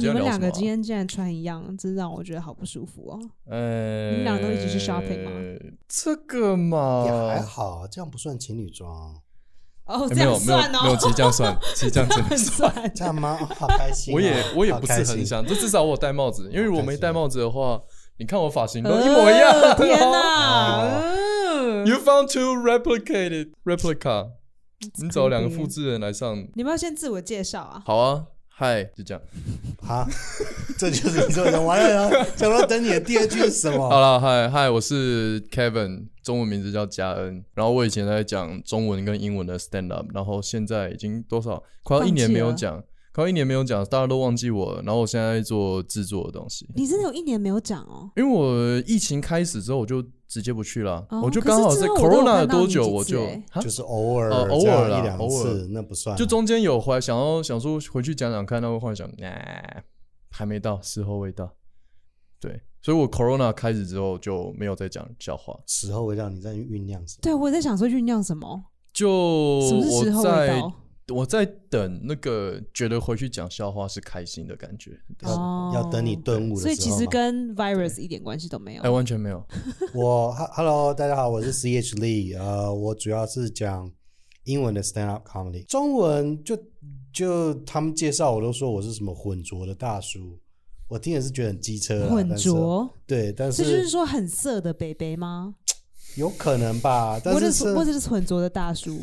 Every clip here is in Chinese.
你们两个今天竟然穿一样，真让我觉得好不舒服哦。呃，你们两个都一起去 shopping 吗？这个嘛，也还好，这样不算情侣装，哦，这样算哦，没有，其实这样算，其实这样真的算。算。这样吗？哦好开心哦、我也我也不是好开心很想，这至少我戴帽子，因为如果没戴帽子的话，你看我发型都呃一模一样。天哦哪！嗯 You found two replicated replica，你找两个复制人来上，你们要先自我介绍啊。好啊，嗨，就这样。哈，这就是你说的完了啊！想到等你的第二句是什么？好了，嗨嗨，我是 Kevin，中文名字叫嘉恩。然后我以前在讲中文跟英文的 stand up，然后现在已经多少快要一年没有讲，快要一年没有讲，大家都忘记我了。然后我现在在做制作的东西，你真的有一年没有讲哦。因为我疫情开始之后，我就直接不去了，哦我就刚好在 Corona 多久，我就就是偶尔呃偶尔啦一两偶尔次，那不算。就中间有回来想要想说回去讲讲看，那会幻想，nah, 还没到，时候未到。对，所以我 Corona 开始之后就没有再讲笑话，时候会让你在酝酿什么？对，我在想说酝酿什么？就什么是时候未我在到？我在等那个觉得回去讲笑话是开心的感觉，哦要等你顿悟的时候所以其实跟 virus 一点关系都没有哎、。完全没有。我 Hello，大家好，我是 C H Lee，呃，我主要是讲英文的 stand up comedy，中文就就他们介绍我都说我是什么混浊的大叔，我听也是觉得很机车啦，混浊，对，但是这就是是说很色的 baby 吗？有可能吧，但或者是是或者是混浊的大叔？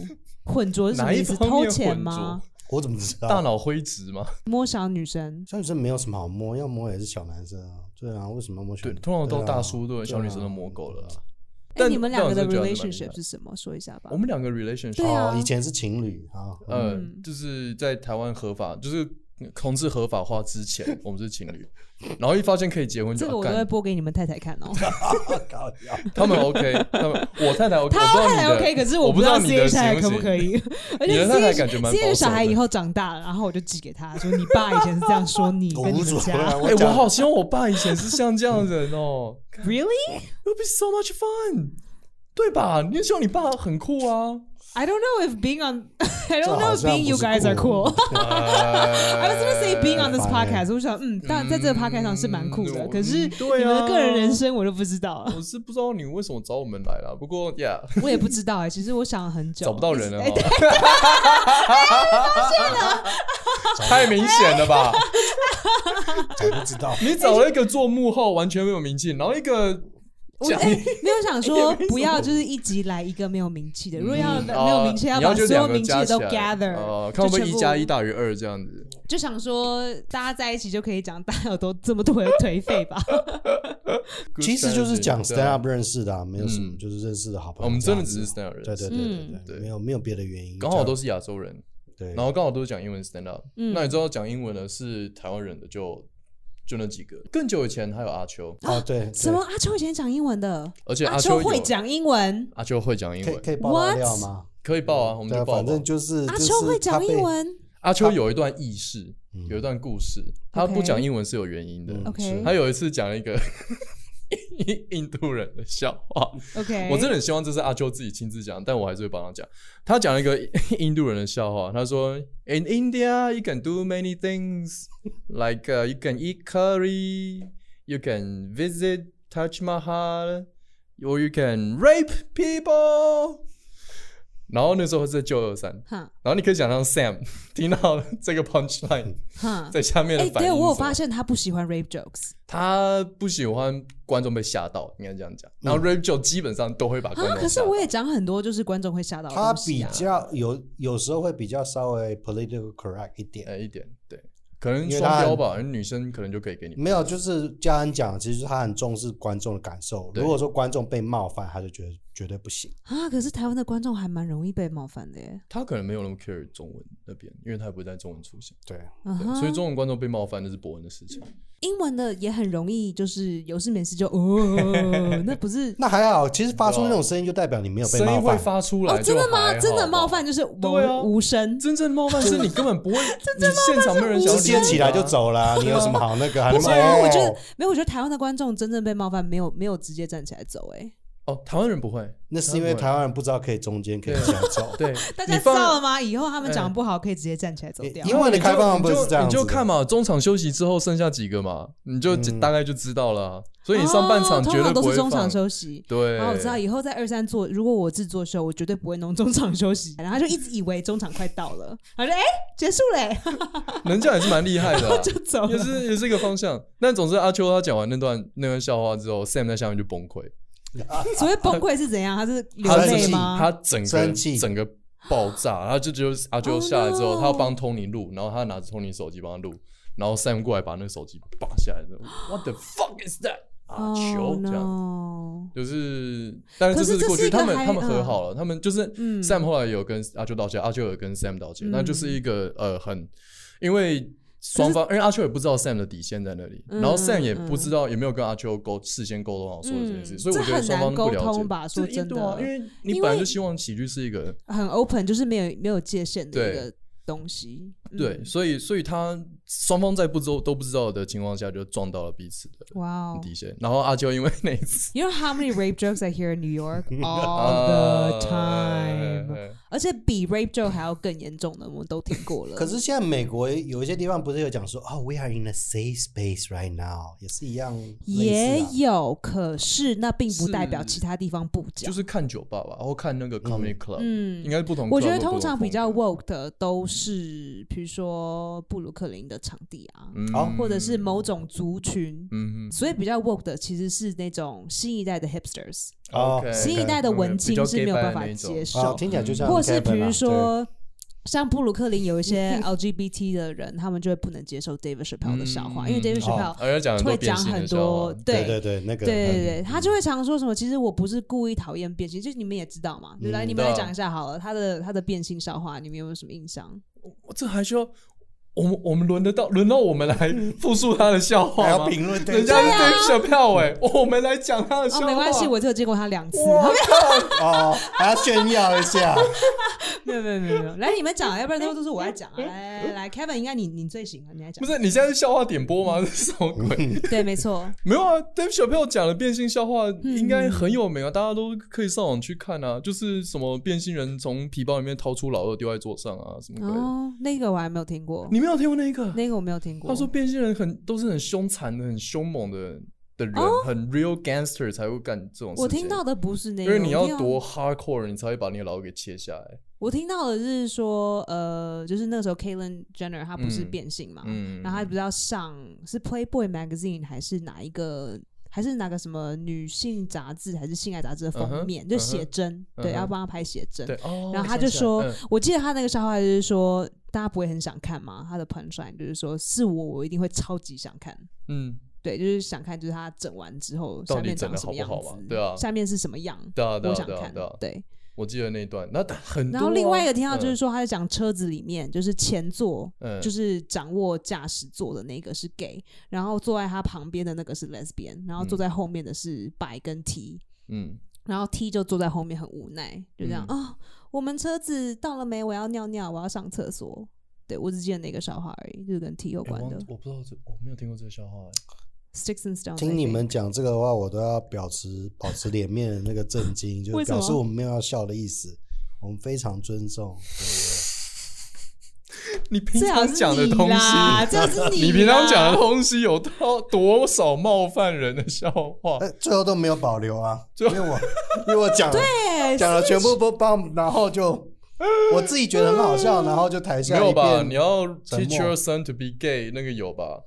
混浊是什么意思？方面偷钱混吗？我怎么知道？大脑灰质吗？摸小女生？小女生没有什么好摸，要摸也是小男生啊，对啊，为什么要摸小对，女？通常都大叔对小女生都摸够了但你们两个的但我真的觉得还蛮 relationship 是什么？说一下吧我。们两个 relationship，对啊哦，以前是情侣啊，呃，嗯就是在台湾合法，就是同志合法化之前，我们是情侣，然后一发现可以结婚就这个我都会播给你们太太看哦。他们 OK，他们我太太 OK，他太太 OK，可是我不知道 你的太太可不可以？而且你的 C 太太感觉蛮守的小孩以后长大了，然后我就寄给他说：“你爸以前是这样说你跟你我无所谓们家啊，哎、我好希望我爸以前是像这样的人哦，Really？，It would be so much fun，对吧？你也希望你爸很酷啊。I don't know if being on I don't know if being you guys are cool. I was gonna say being on this podcast，我想嗯，当然在这个 podcast 上是蛮酷的，嗯可是你们的个人人生我就不知道了，我是不知道你为什么找我们来了，不过，Yeah，我也不知道哎。其实我想了很久，找不到人了哎哈，太明显了吧？才不知道。你找了一个做幕后完全没有名气，然后一个讲我哎没有想说 不要就是一集来一个没有名气的，如果要没有名气，要把所有名气的都 gather，哦，看会不会就全部一加一大于二这样子。就想说大家在一起就可以讲大家有多这么多的颓废吧。其实就是讲 stand up 认识的、啊，没有什么，嗯就是认识的好朋友。我们真的只是 stand up 人对对对嗯对对，对没有没有别的原因，是刚好都是亚洲人，对。然后刚好都是讲英文 stand up。嗯那你知道讲英文的是台湾人的就就那几个，更久以前还有阿秋，啊对，什么？阿秋以前讲英文的，而且阿秋有会，讲英文，阿秋会讲英对可以文，可以爆？料吗？可以报啊，我们对啊，就报吧。反正就是阿就是秋会讲英文。阿秋有一段轶事，嗯有一段故事，他不讲英文是有原因的。他有一次讲了一个印印度人的笑话，OK，我真的很希望这是阿秋自己亲自讲，但我还是会帮他讲。他讲了一个印度人的笑话，他说：“In India, you can do many things, like、uh, you can eat curry, you can visit Taj Mahal, or you can rape people。”然后那时候是在九二三，哈然后你可以想象 Sam 听到这个 punchline 哈。在下面的反应是什么。我有发现他不喜欢 rape jokes 他不喜欢观众被吓到，应该这样讲。然后 rape joke 基本上都会把观啊。众吓到。可是我也讲很多，就是观众会吓到的他比较有有时候会比较稍微 political correct 一点，哎一点对，可能双标吧，女生可能就可以给你没有，就是嘉恩讲，其实他很重视观众的感受。如果说观众被冒犯，他就觉得绝对不行。啊。可是台湾的观众还蛮容易被冒犯的耶。他可能没有那么 care 中文那边，因为他不会在中文出现，对，所以中文观众被冒犯那是博恩的事情。英文的也很容易，就是有事没事就哦，那不是那还好，其实发出那种声音就代表你没有被声音会冒犯。发出来哦，真的吗？真的冒犯就是对啊无无声。真正的冒犯是你根本不会，你现场没有人直接起来就啊。走了，你有什么好那个？不是我觉得没有，我觉得台湾的观众真正被冒犯，没有没有直接站起来走，哎，哦，台湾人不会，那是因为台湾人不知道可以中间可以下走。对，大家知道了吗？以后他们讲不好，可以直接站起来走掉。因为的开放不是这样你就看嘛，中场休息之后剩下几个嘛，你就嗯大概就知道了啊。所以你上半场哦绝对都是中不会放场休息。对，然后我知道以后在二三做，如果我自己做秀，我绝对不会弄中场休息。然后他就一直以为中场快到了，他说：“哎、结束嘞，能这样也是蛮厉害的啊，就走也。是也是一个方向。但总之，阿秋他讲完那段那段笑话之后，Sam 在下面就崩溃，” 所谓崩溃是怎样？他是流他整泪吗？他整个整个爆炸，然后就就阿秋 Oh 下来之后，no 他要帮 Tony 录，然后他拿着 Tony 手机帮他录，然后 Sam 过来把那个手机拔下来，What the fuck is that？阿秋哦这样。就是，但是可是这这是过去，他们他们和嗯好了，他们就是嗯 Sam 后来有跟阿秋道歉，阿秋有跟 Sam 道歉，那就是一个呃很，因为双方，因为阿秋也不知道 Sam 的底线在那里，嗯然后 Sam 也嗯不知道有没有跟阿秋沟事先沟通好说的这件事，嗯所以我觉得双方不了解吧说真的。啊因为你本来就希望喜剧是一个很 open，就是没有没有界限的一个东西。嗯对，所以所以他双方在不知道都不知道的情况下就撞到了彼此的哇哦底线，然后阿娇因为那一次 You know how many rape jokes I hear in New York all the 啊 time？而且比 rape joke 还要更严重的，我们都听过了。可是现在美国有一些地方不是有讲说，哦，we are in a safe space right now，也是一样类也。有，可是那并不代表其他地方不讲。就是看酒吧吧，然后看那个 comedy club，嗯应该是不同我觉得通常比较 woke 的都是，比如说布鲁克林的场地啊，嗯或者是某种族群。嗯所以比较 woke 的其实是那种新一代的 hipsters，哦新一代的文青是没有办法接受，啊，听起来就像或是比如啊说，像布鲁克林有一些 LGBT 的人，他们就会不能接受 David Chappelle 的笑话，因为 David 哦 Chappelle 而且讲很多会讲很多，对对对，那个对对对，嗯他就会常说什么，其实我不是故意讨厌变性，就是你们也知道嘛，就来你们来讲一下好了，他的他的变性笑话，你们有没有什么印象？我这还需要我们我们轮得到轮到我们来复述他的笑话还要吗？评论，对人家是 Dave Chappelle 哎，我们来讲他的笑哦，话。没关系，我只有见过他两次，我靠，哦，还要炫耀一下。没有没有没有没有，来你们讲，要不然都都是我在讲啊，来来来，Kevin 应该你你最行了，你来讲不，是你现在是笑话点播吗？这是什么鬼？对，没错，没有啊，Dave Chappelle 讲的变性笑话嗯应该很有名啊，大家都可以上网去看啊。就是什么变性人从皮包里面掏出老二丢在桌上啊，什么鬼的？哦，那个我还没有听过，你没有听过那个？那个我没有听过，他说变性人很都是很凶残的、很凶猛的的人，很 real gangster 才会干这种事情。哦我听到的不是那个，因为你要多 hardcore，你才会把你的老二给切下来。我听到的是说，呃，就是那个时候 Caitlyn Jenner 她不是嗯变性嘛，嗯，然后她不是要上是 Playboy Magazine 还是哪一个，还是哪个什么女性杂志还是性爱杂志的封面，就写真，对，要帮他拍写真。对哦，然后他就说嗯，我记得他那个笑话就是说，大家不会很想看吗？他的 punchline 就是说，是我，我一定会超级想看。嗯，对，就是想看，就是他整完之后下面长什么样子，对啊下面是什么样，对啊，对啊，我想看对啊对啊。对。我记得那一段，那很。然后另外一个听到就是嗯说，他在讲车子里面，就是前座，嗯就是掌握驾驶座的那个是 gay，然后坐在他旁边的那个是 lesbian，然后坐在后面的是 bi 跟 T，嗯，然后 T 就坐在后面很无奈，就这样嗯啊、我们车子到了没？我要尿尿，我要上厕所。对我只记得那个笑话而已，就是跟 T 有关的。我不知道这，我没有听过这个笑话欸。Sticks and stones，听你们讲这个的话，我都要保持保持脸面的那个震惊，就表示我们没有要笑的意思，我们非常尊重。好是常讲的东，西，最好是 你你平常讲的东西有到多少冒犯人的笑话？哎，最后都没有保留啊，最因为我因为我讲了对讲了全部不帮，然后就我自己觉得很好笑，然后就台没下没有吧？你要 teach 默 your son to be gay，那个有吧？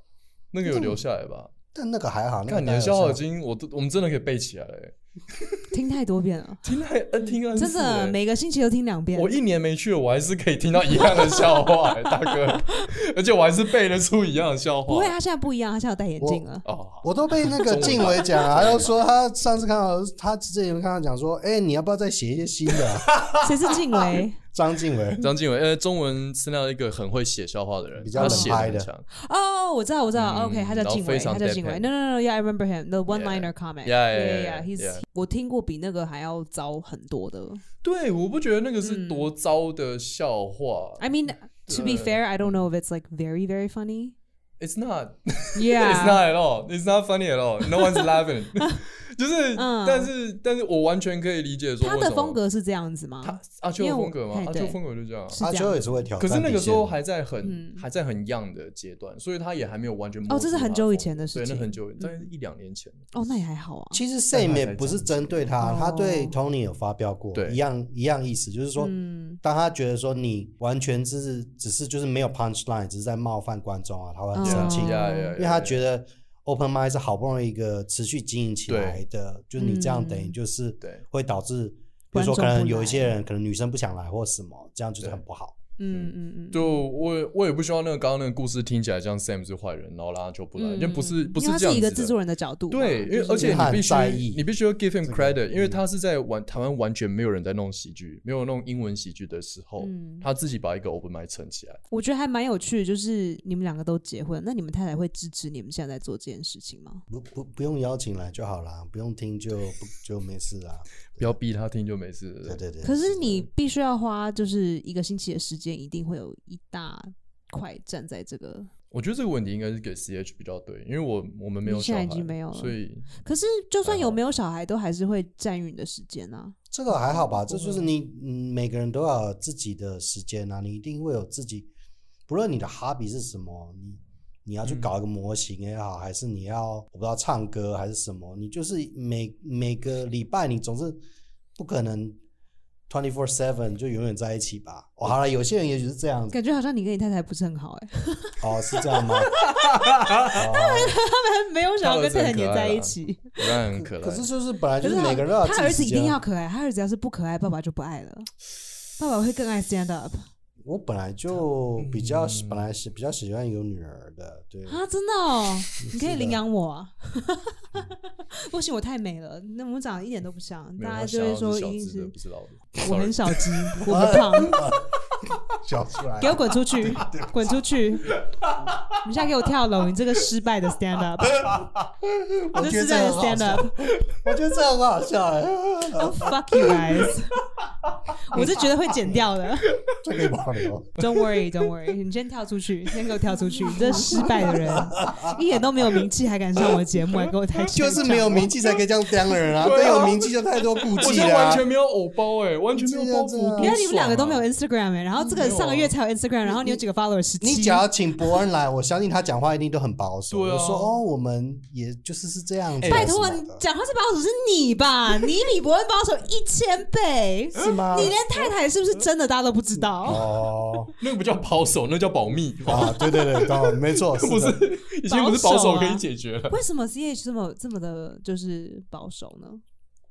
那个有留下来吧？但那个还好，那个看你的当然有笑话已经，我都我们真的可以背起来了欸。听太多遍了，听太呃听 N 真的每个星期都听两遍我。一年没去了，我还是可以听到一样的笑话欸，大哥，而且我还是背得出一样的笑话。不会，他现在不一样，他现在有戴眼镜了。哦，我都被那个静伟讲了，他又说他上次看到他之前看到讲说，哎、你要不要再写一些新的、啊？谁是静伟？张静伟，张敬伟，呃，中文是那样一个很会写笑话的人，比较他写冷拍的很强。哦，我知道，我知道。嗯 OK，他叫然后静伟，非常他叫静伟。deadpan No no no，Yeah I remember him. The one-liner comment. Yeah, yeah, yeah, yeah, He's yeah. 我听过比那个还要糟很多的。对，我不觉得那个是嗯多糟的笑话。I mean, to be 对 fair, I don't know if it's like very very funny. It's not. Yeah. It's not at all. It's not funny at all. No one's laughing. 就是，嗯。但是但是我完全可以理解说他的风格是这样子吗？他阿秋的风格吗？阿秋风格就这样阿秋也是会挑可是那个时候还在很、嗯。还在很 young 的阶段，所以他也还没有完全哦这是很久以前的事情。对，那很久，嗯。大概一两年前。哦，那也还好啊。其实但 Sam 他才也不是针对他，哦。他对 Tony 有发表过，对。一样一样意思，就是说，嗯。当他觉得说你完全只是只是就是没有 punch line，只是在冒犯观众啊，他会很生气，因为他觉得 open Mind 是好不容易一个持续经营起来的，就是你这样等于嗯。就是对。会导致，比如说可能有一些人可能女生不想来或什么，这样就是很不好。嗯嗯嗯，就我我也不希望那个刚刚那个故事听起来像 Sam 是坏人，然后让他就不来，嗯因为不是不是他这样子的。是一个制作人的角度，对，因为而且你必须你必须要 give him credit，因为嗯他是在完台湾完全没有人在弄喜剧，没有弄英文喜剧的时候，嗯。他自己把一个 open mic 撑起来。我觉得还蛮有趣的，就是你们两个都结婚，那你们太太会支持你们现在在做这件事情吗？不不不用邀请来就好啦，不用听就不就没事啦。不要逼他听就没事了。对对对。可是你必须要花就是一个星期的时间，一定会有一大块站在这个。我觉得这个问题应该是给 CH 比较对，因为我我们没有你现在小孩，已经没有了所以可是就算有没有小孩，都还是会占用你的时间啊。这个还好吧，这就是你嗯，每个人都要有自己的时间啊，你一定会有自己，不论你的 hobby 是什么，你你要去搞一个模型也好，还是你要我不知道唱歌还是什么，你就是每每个礼拜你总是不可能 twenty four seven 就永远在一起吧。哦，好了，有些人也许是这样子，感觉好像你跟你太太不是很好哎、哦，是这样吗？哦他们没有想要跟太太黏在一起。当然很可爱。可是就是本来就是每个人都要有他儿子一定要可爱，他儿子要是不可爱，爸爸就不爱了。爸爸会更爱 stand up 我本来就比较嗯本来是比较喜欢有女儿的，对。啊！真的哦，你可以领养我啊！不行，我太美了，那我们长得一点都不像，大家就会说一定是。我很 小只，我不胖，笑出来给我滚出去，滚出去！你现在给我跳楼，你这个失败的 stand up，我这失败的觉得这很 stand up。我觉得这很好笑哎，Oh fuck you guys！我是觉得会剪掉的。这可以保留。Don't worry, don't worry，你先跳出去，先给我跳出去！你这失败的人，一点都没有名气，还敢上我节目，还给我抬起来就是没有名气才可以这样刁人啊！对啊对，有名气就太多顾忌了啊。完全没有偶包哎，完全没有包这样袱。你看你们两个都没有 Instagram 哎、然后这个上个月才有 Instagram，然后你有几个 follower 十七你只，要请伯恩来，我相信他讲话一定都很保守。对啊我说哦，我们也就是是这样子。哎拜托你讲话是保守是你吧？你比伯恩保守一千倍，是吗？你连太太是不是真的大家都不知道。哦那个不叫保守，那叫保密。啊，对对对，懂，没错，不是已经不是保守可以解决了。为什么 CH 这么这么的，就是保守呢？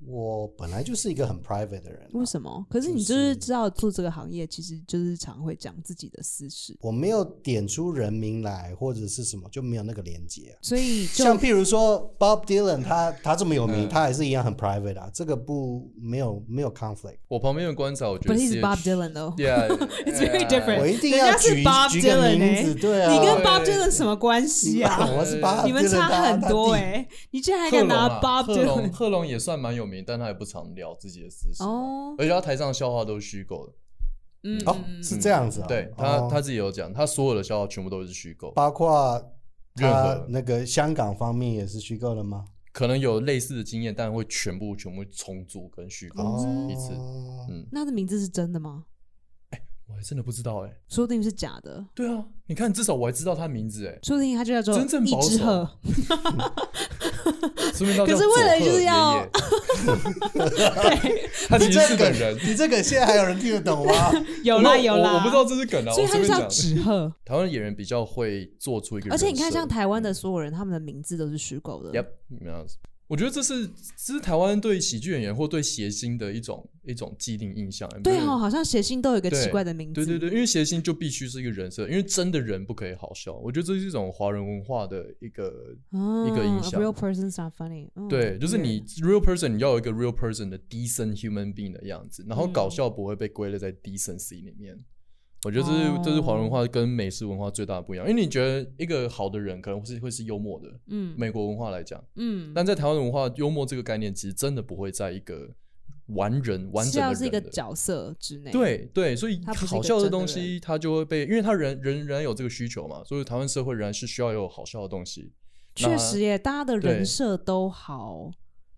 我本来就是一个很 private 的人啊，为什么？可是你就就是是知道做这个行业，其实就是常会讲自己的私事，我没有点出人名来或者是什么，就没有那个连接啊。所以像譬如说 Bob Dylan，他他这么有名，嗯他还是一样很 private 啊，这个不没有没有 conflict。我旁边的观察，我觉得 But he's Bob Dylan though. Yeah, It's very different. 我一定要举 Bob 举个 Dylan 名字，欸对啊，你跟 Bob Dylan 什么关系啊？我是 Bob 你们差很多哎、哎、你竟然还敢拿啊，Bob 贺龙 Dylan 贺龙也算蛮有名，但他也不常聊自己的私事。哦，而且他台上的笑话都是虚构的。嗯，哦嗯，是这样子啊、对他哦他自己有讲，他所有的笑话全部都是虚构，包括任他何那个香港方面也是虚构的吗？可能有类似的经验，但会全部全部重组跟虚构哦，一次。嗯，那他的名字是真的吗？我还真的不知道哎。说不定是假的，对啊，你看，至少我还知道他名字哎，说不定他就叫做真正一保守只鹤。说明可是叫为了就是要 他其实是本人。你这个现在还有人听得懂吗？有 啦有啦，我我不知道这是梗啊，所以他就叫。纸鹤。台湾演员比较会做出一个，而且你看，像台湾的所有人，他们的名字都是虚构的。Yep，那样子。我觉得这是这是台湾对喜剧演员或对谐星的一种一种既定印象。对哈、哦，好像谐星都有一个奇怪的名字。对对对，因为谐星就必须是一个人设，因为真的人不可以好笑。我觉得这是一种华人文化的一个、哦一个印象 Real person's not funny 嗯。对，就是你 real person，你要有一个 real person 的 decent human being 的样子，然后搞笑不会被归类在 decency 里面。我觉得这是、哦这是华人文化跟美式文化最大的不一样，因为你觉得一个好的人可能会是会是幽默的，嗯美国文化来讲，嗯，但在台湾文化，幽默这个概念其实真的不会在一个完人完是整的一个角色之内。，对对，所以好笑的东西，它就会被，因为它人人仍然有这个需求嘛，所以台湾社会仍然是需要有好笑的东西。那确实耶，大家的人设都好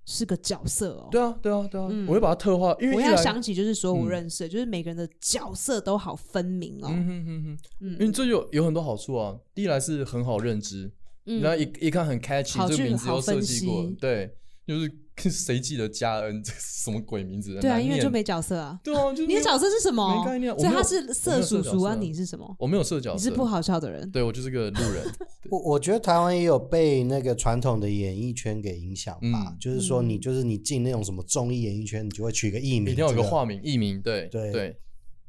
是个角色哦。对啊，对啊，对啊，嗯我会把它特化，因为我一来要想起就是说我嗯认识的，就是每个人的角色都好分明哦。嗯哼哼哼，嗯因为这有有很多好处啊。第一来是很好认知，嗯然后一一看很 catchy，这个名字又设计过，对，就是 谁记得嘉恩这是什么鬼名字？对啊，因为就没角色啊。对啊，就你的角色是什么？没概念我所以他是色叔叔啊，你是什么？我没有色角色，你是不好笑的人。对我就是个路人，我我觉得台湾也有被那个传统的演艺圈给影响吧，嗯就是说你嗯就是你进那种什么综艺演艺圈，你就会取个艺名，一定要有个化名、艺名，对对对，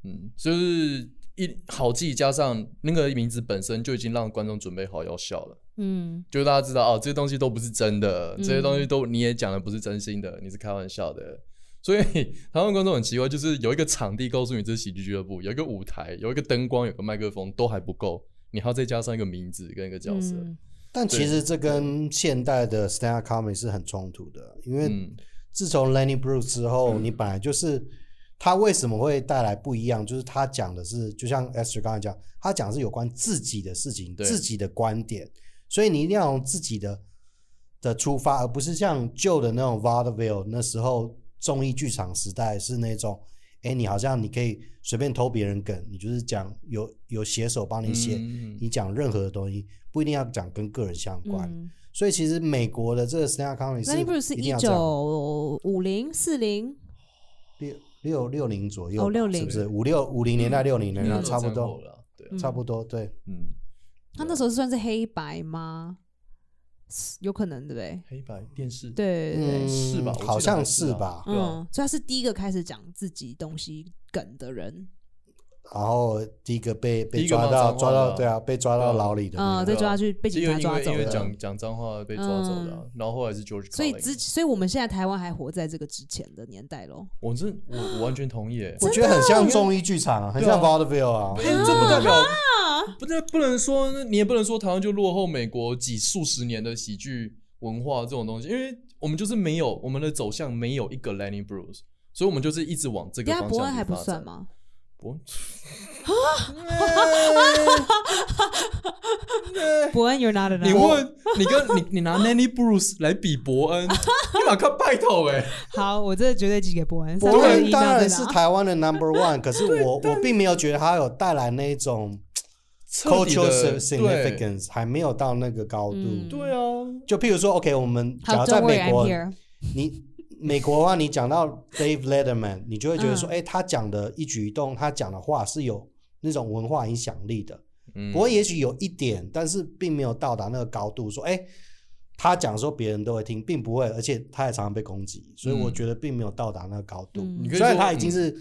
嗯，就是一好记，加上那个名字本身就已经让观众准备好要笑了。嗯。就是大家知道哦，这些东西都不是真的，嗯这些东西都你也讲的不是真心的，你是开玩笑的。所以台湾观众很奇怪，就是有一个场地告诉你这是喜剧俱乐部，有一个舞台，有一个灯光，有个麦克风，都还不够，你还要再加上一个名字跟一个角色。嗯。但其实这跟现代的 stand up comedy 是很冲突的，因为嗯。自从 Lenny Bruce 之后，你本来就是他为什么会带来不一样，就是他讲的是，就像 Esther 刚才讲，他讲的是有关自己的事情，对。自己的观点，所以你一定要用自己的的出发，而不是像旧的那种 vaudeville 那时候综艺剧场时代是那种，哎，你好像你可以随便偷别人梗，你就是讲有有写手帮你写，嗯。你讲任何的东西不一定要讲跟个人相关。嗯。所以其实美国的这个 stand up Bruce 是一九五零四零，六六六零左右，哦六零。是不是？五六五零年代六零年代嗯差不多，对。差不多对。嗯，他那时候算是黑白吗？有可能对不对？黑白电视，对对对，嗯，是吧好像是吧。嗯，所以他是第一个开始讲自己东西梗的人，然后第一个被被抓到抓到对啊，被抓到牢里的那嗯，个被抓去被警因为因为因为察抓走的。讲讲脏话被抓走的啊，然后后来是 George，所以之，所以我们现在台湾还活在这个之前的年代喽。我真我我完全同意耶。我觉得很像综艺剧场啊，很像 vaudeville 啊。哎这不代表不是不能说，你也不能说台湾就落后美国几数十年的喜剧文化这种东西，因为我们就是没有我们的走向没有一个 Lenny Bruce，所以我们就是一直往这个方伯恩还不向去发展。算吗？伯恩 伯恩，You're not 你 enough。问你跟你你拿 Nanny Bruce 来比伯恩，你马上拜托哎，好，我这绝对寄给伯恩。伯恩当然是台湾的 number one，可是我我并没有觉得他有带来那种 cultural significance，还没有到那个高度。嗯。对啊，就譬如说，OK，我们假好如在美国，你美国的话，你讲到 Dave Letterman，你就会觉得说，嗯哎、他讲的一举一动，他讲的话是有那种文化影响力的。嗯不过也许有一点，但是并没有到达那个高度，说，哎、他讲说别人都会听，并不会，而且他也常常被攻击，所以我嗯觉得并没有到达那个高度。虽然他已经是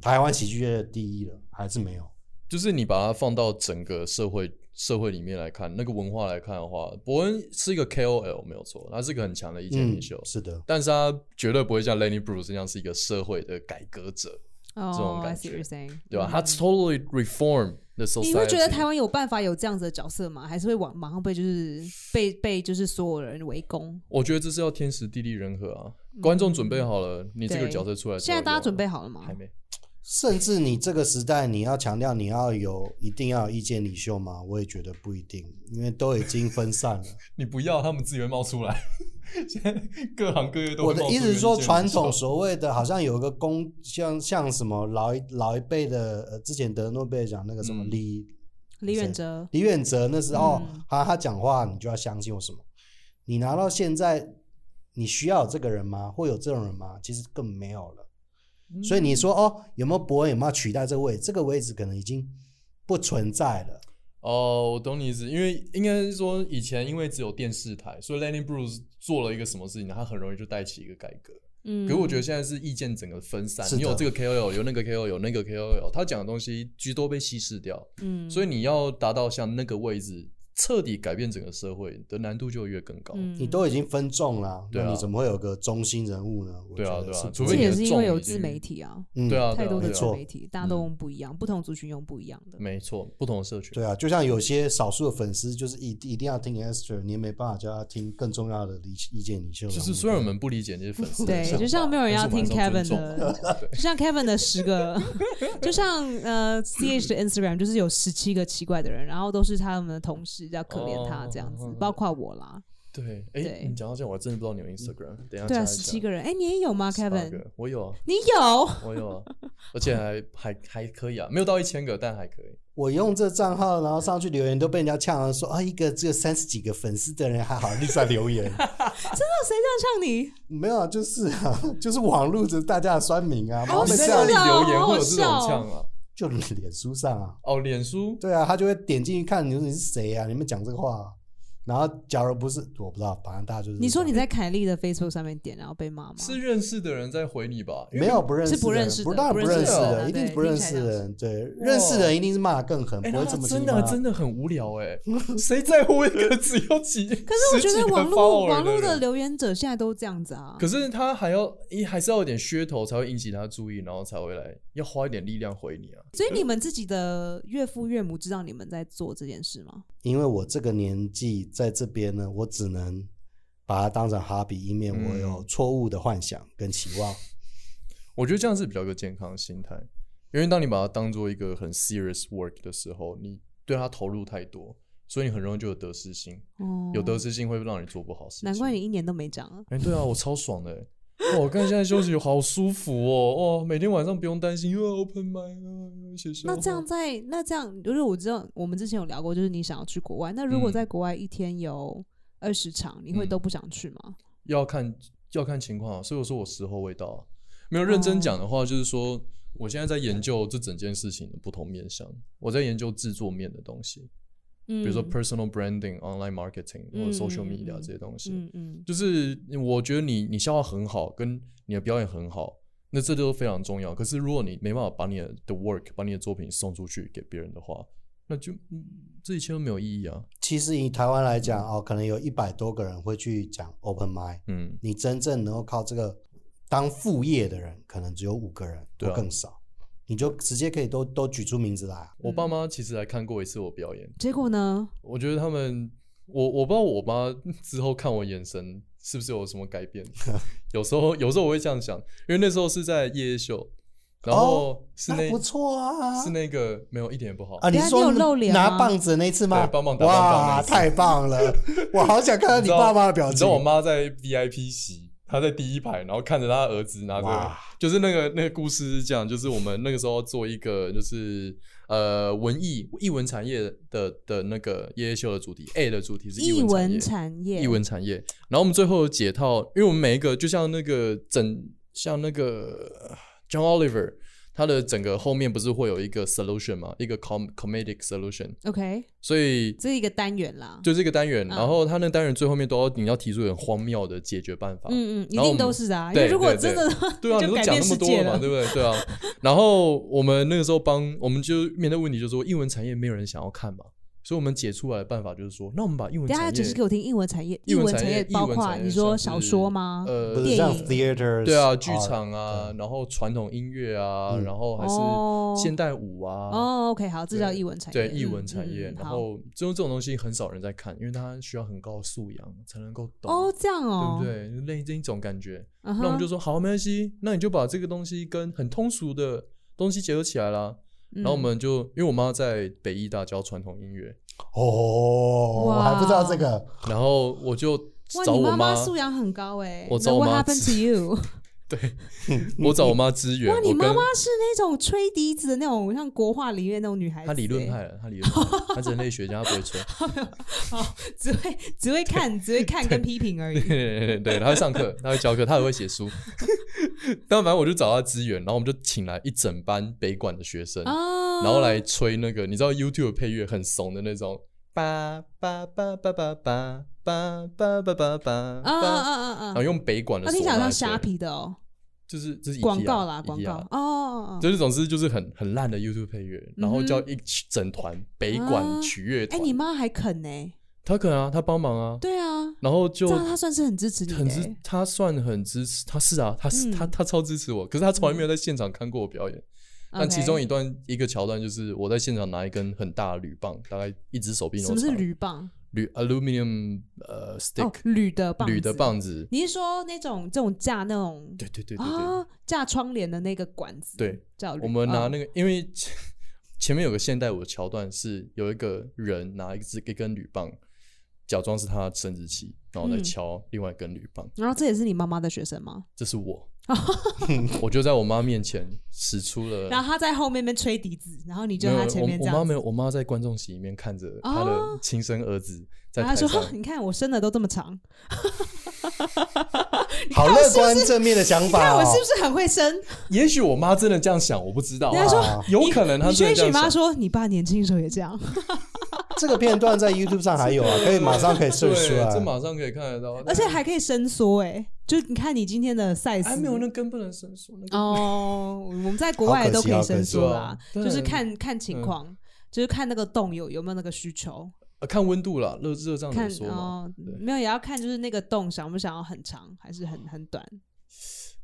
台湾喜剧界的第一了，还是没有。就是你把它放到整个社会社会里面来看，那个文化来看的话，伯恩是一个 KOL 没有错，他是一个很强的意见领袖，嗯是的，但是他绝对不会像 Lenny Bruce 那样是一个社会的改革者，这种感觉。对吧？嗯他 totally reform the society。你会觉得台湾有办法有这样子的角色吗？还是会往马上被就是被被就是所有人围攻？我觉得这是要天时地利人和啊，观众准备好了，你这个角色出来现在大家有准备好了吗还？没？甚至你这个时代，你要强调你要有一定要有意见领袖吗？我也觉得不一定，因为都已经分散了。你不要，他们自己会冒出来。现在各行各业都我的意思是说，传统所谓的好像有一个公，像像什么老一老一辈的，呃，之前得诺贝尔奖那个什么嗯李李远哲，李远哲那时候，嗯好像他讲话你就要相信我什么？你拿到现在，你需要有这个人吗？会有这种人吗？其实根本没有了。所以你说哦，有没有伯恩有没有取代这个位置？这个位置可能已经不存在了。哦，我懂你意思，因为应该是说以前因为只有电视台，所以 Lenny Bruce 做了一个什么事情，他很容易就带起一个改革。嗯，可是我觉得现在是意见整个分散，你有这个 KOL，有那个 KOL，有那个 KOL，他讲的东西居多被稀释掉，嗯，所以你要达到像那个位置，彻底改变整个社会的难度就越更高。嗯你都已经分众了，对啊那你怎么会有个中心人物呢？我对啊对啊除非你的这也是因为有自媒体啊，嗯对啊，太多的自媒体，大家都嗯用不一样，不同族群用不一样的。没错，不同的社群。对啊，就像有些少数的粉丝，就是一一定要听 Esther，你也没办法叫他听更重要的理意见领袖。就是虽然我们不理解那些粉丝对，就像没有人要听 Kevin 的，就像 Kevin 的十个，就像呃 CH 的 Instagram 就是有十七个奇怪的人，然后都是他们的同事要可怜他这样子哦，包括我啦。对，哎、对你讲到这，我还真的不知道你有 Instagram，等下对啊，十七个人，哎，你也有吗，Kevin？我有啊，你有？我有啊，而且还还还可以啊，没有到一千个，但还可以。我用这账号，然后上去留言都被人家呛了，说啊，一个只有三十几个粉丝的人还好意思来留言，真的谁这样呛你？没有啊，就是啊，就是网络着大家的酸民啊，然后哦是被这样留言会有这种呛啊？就脸书上啊，哦，脸书？对啊，他就会点进去看，你说你是谁啊？你们讲这个话，然后假如不是我不知道，反正大家就是你说你在凯莉的 Facebook 上面点，然后被骂吗？是认识的人在回你吧？没有不认识，是不认识的不当然不不认识的，一定是不认识的人。对，认识的人一定是骂的更狠，哎、不会这么真的真的很无聊哎、谁在乎一个只有几？可可是我觉得网络网络的留言者现在都这样子啊。可是他还要一还是要有点噱头才会引起他注意，然后才会来要花一点力量回你啊。所以你们自己的岳父岳母知道你们在做这件事吗？因为我这个年纪在这边呢，我只能把它当成哈比，以免我有嗯错误的幻想跟期望。我觉得这样是比较一个健康的心态，因为当你把它当做一个很 serious work 的时候，你对它投入太多，所以你很容易就有得失心，哦，有得失心会让你做不好事情。难怪你一年都没涨啊。哎、对啊，我超爽的欸。哇，我看现在休息好舒服哦，哇，每天晚上不用担心又要 open m i 啊，写笑话那这样在那这样，就是我知道我们之前有聊过，就是你想要去国外，那如果嗯。在国外一天有二十场，你会嗯。都不想去吗？要看要看情况啊，所以我说我时候未到啊、没有认真讲的话，就是说我现在在研究这整件事情的不同面向，我在研究制作面的东西，嗯，比如说 personal branding、online marketing 或者 social media 嗯这些东西。嗯嗯就是我觉得你你笑话很好，跟你的表演很好，那这都非常重要。可是如果你没办法把你的的 work 把你的作品送出去给别人的话，那就、嗯、这一切都没有意义啊。其实以台湾来讲，哦，可能有一百多个人会去讲 open mic，嗯，你真正能够靠这个当副业的人，可能只有五个人对啊或更少，你就直接可以都都举出名字来啊。我爸妈其实来看过一次我表演，结果呢？我觉得他们，我我不知道我妈 之后看我眼神是不是有什么改变。有时候有时候我会这样想，因为那时候是在夜夜秀，然后是那、那不错啊，是那个没有一点也不好。啊！你说你有露脸拿棒子那一次吗？对棒棒打棒棒哇，太棒了！我好想看到你爸妈的表情。你知道我妈在 VIP 席，她在第一排，然后看着他儿子拿着，就是那个那个故事是这样，就是我们那个时候做一个就是呃文艺艺文产业的的那个夜夜秀的主题，A 的主题是艺文文产业。产业，艺文产业，然后我们最后解套，因为我们每一个就像那个整像那个呃 John Oliver，他的整个后面不是会有一个 solution 嘛，一个 com comedic solution，OK，所以这是一个单元啦。就这个单元，嗯。然后它那个单元最后面都要你要提出很荒谬的解决办法，嗯嗯，一定都是啊。因对为如果真的 对啊，你都讲那么多了嘛，对不对？对啊，然后我们那个时候帮我们就面对问题就是说，英文产业没有人想要看嘛，所以我们解出来的办法就是说，那我们把英文等一下产业解释给我听，英文产业，英文文产业包括你说小说吗？呃电影 theater 对啊，剧场啊，然后传统音乐啊，嗯然后还哦是现代舞啊，哦，OK，好，这叫英文产业。对艺嗯文产业，然后这种这种东西很少人在看，因为它需要很高的素养才能够懂，哦，这样哦，对不对？类这一种感觉？那我们就说好，没关系，那你就把这个东西跟很通俗的东西结合起来啦。嗯，然后我们就因为我妈在北艺大教传统音乐，哦，我还不知道这个。然后我就哇，找我你妈妈素养很高哎。我找 Now 我 What 妈 happened to you？对 我找我妈支援，哇，你妈妈是那种吹笛子的那种，像国画里面那种女孩子。她理论哎，派了，她理论派，她人类学家，她不会吹。好只会只会看，只会看跟批评而已。对对对，他会上课，她会教课，她也会写书。但反正我就找她支援，然后我们就请来一整班北管的学生，哦，然后来吹那个，你知道 YouTube 配乐很怂的那种，叭叭叭叭叭叭叭叭叭叭叭，啊啊啊啊啊然后！用北管的那听起来唢呐吹像虾，皮的哦，就是这是广告啦，广告。哦哦哦。就是总之就是很很烂的 YouTube 配乐，然后叫一整团北管曲乐团哎，团，你妈还肯呢？他可能啊，他帮忙啊，对啊，然后就这样她算是很支持你很支他算很支持，他是啊，他是、嗯他他超支持我，可是他从来没有在现场看过我表演。但其中一段一个桥段就是我在现场拿一根很大的铝棒，大概一只手臂那什么是，铝棒？铝 aluminium 呃哦 stick，铝的棒子，铝的棒子，你是说那种这种架那种？对对对对对，啊架窗帘的那个管子？对，叫铝。我们拿嗯那个，因为前前面有个现代舞的桥段是有一个人拿一支一根铝棒假装是他的生殖器，然后再嗯。敲另外一根铝棒。然后这也是你妈妈的学生吗？这是我，我就在我妈面前使出了。然后他在后面面吹笛子，然后你就没有在他前面这样。我我妈没有，我妈在观众席里面看着她的哦亲生儿子在然后他说：“台上哼，你看我生的都这么长，好乐观正面的想法哦。看我是不是很会生也许我妈真的这样想，我不知道。人家说啊有可能她你学你妈真的这样想。说你爸年轻的时候也这样，这个片段在 YouTube 上还有啊，可以马上可以 search 出，来。这马上可以看得到。而且还可以伸缩哎，就你看你今天的 size，还没有那根不能伸缩，哦，我们在国外都可以伸缩啦就是看看情况，就是看那个洞有有没有那个需求，呃看温度了，热热胀看冷缩嘛。哦，没有也要看就是那个洞想不想要很长还是很很短，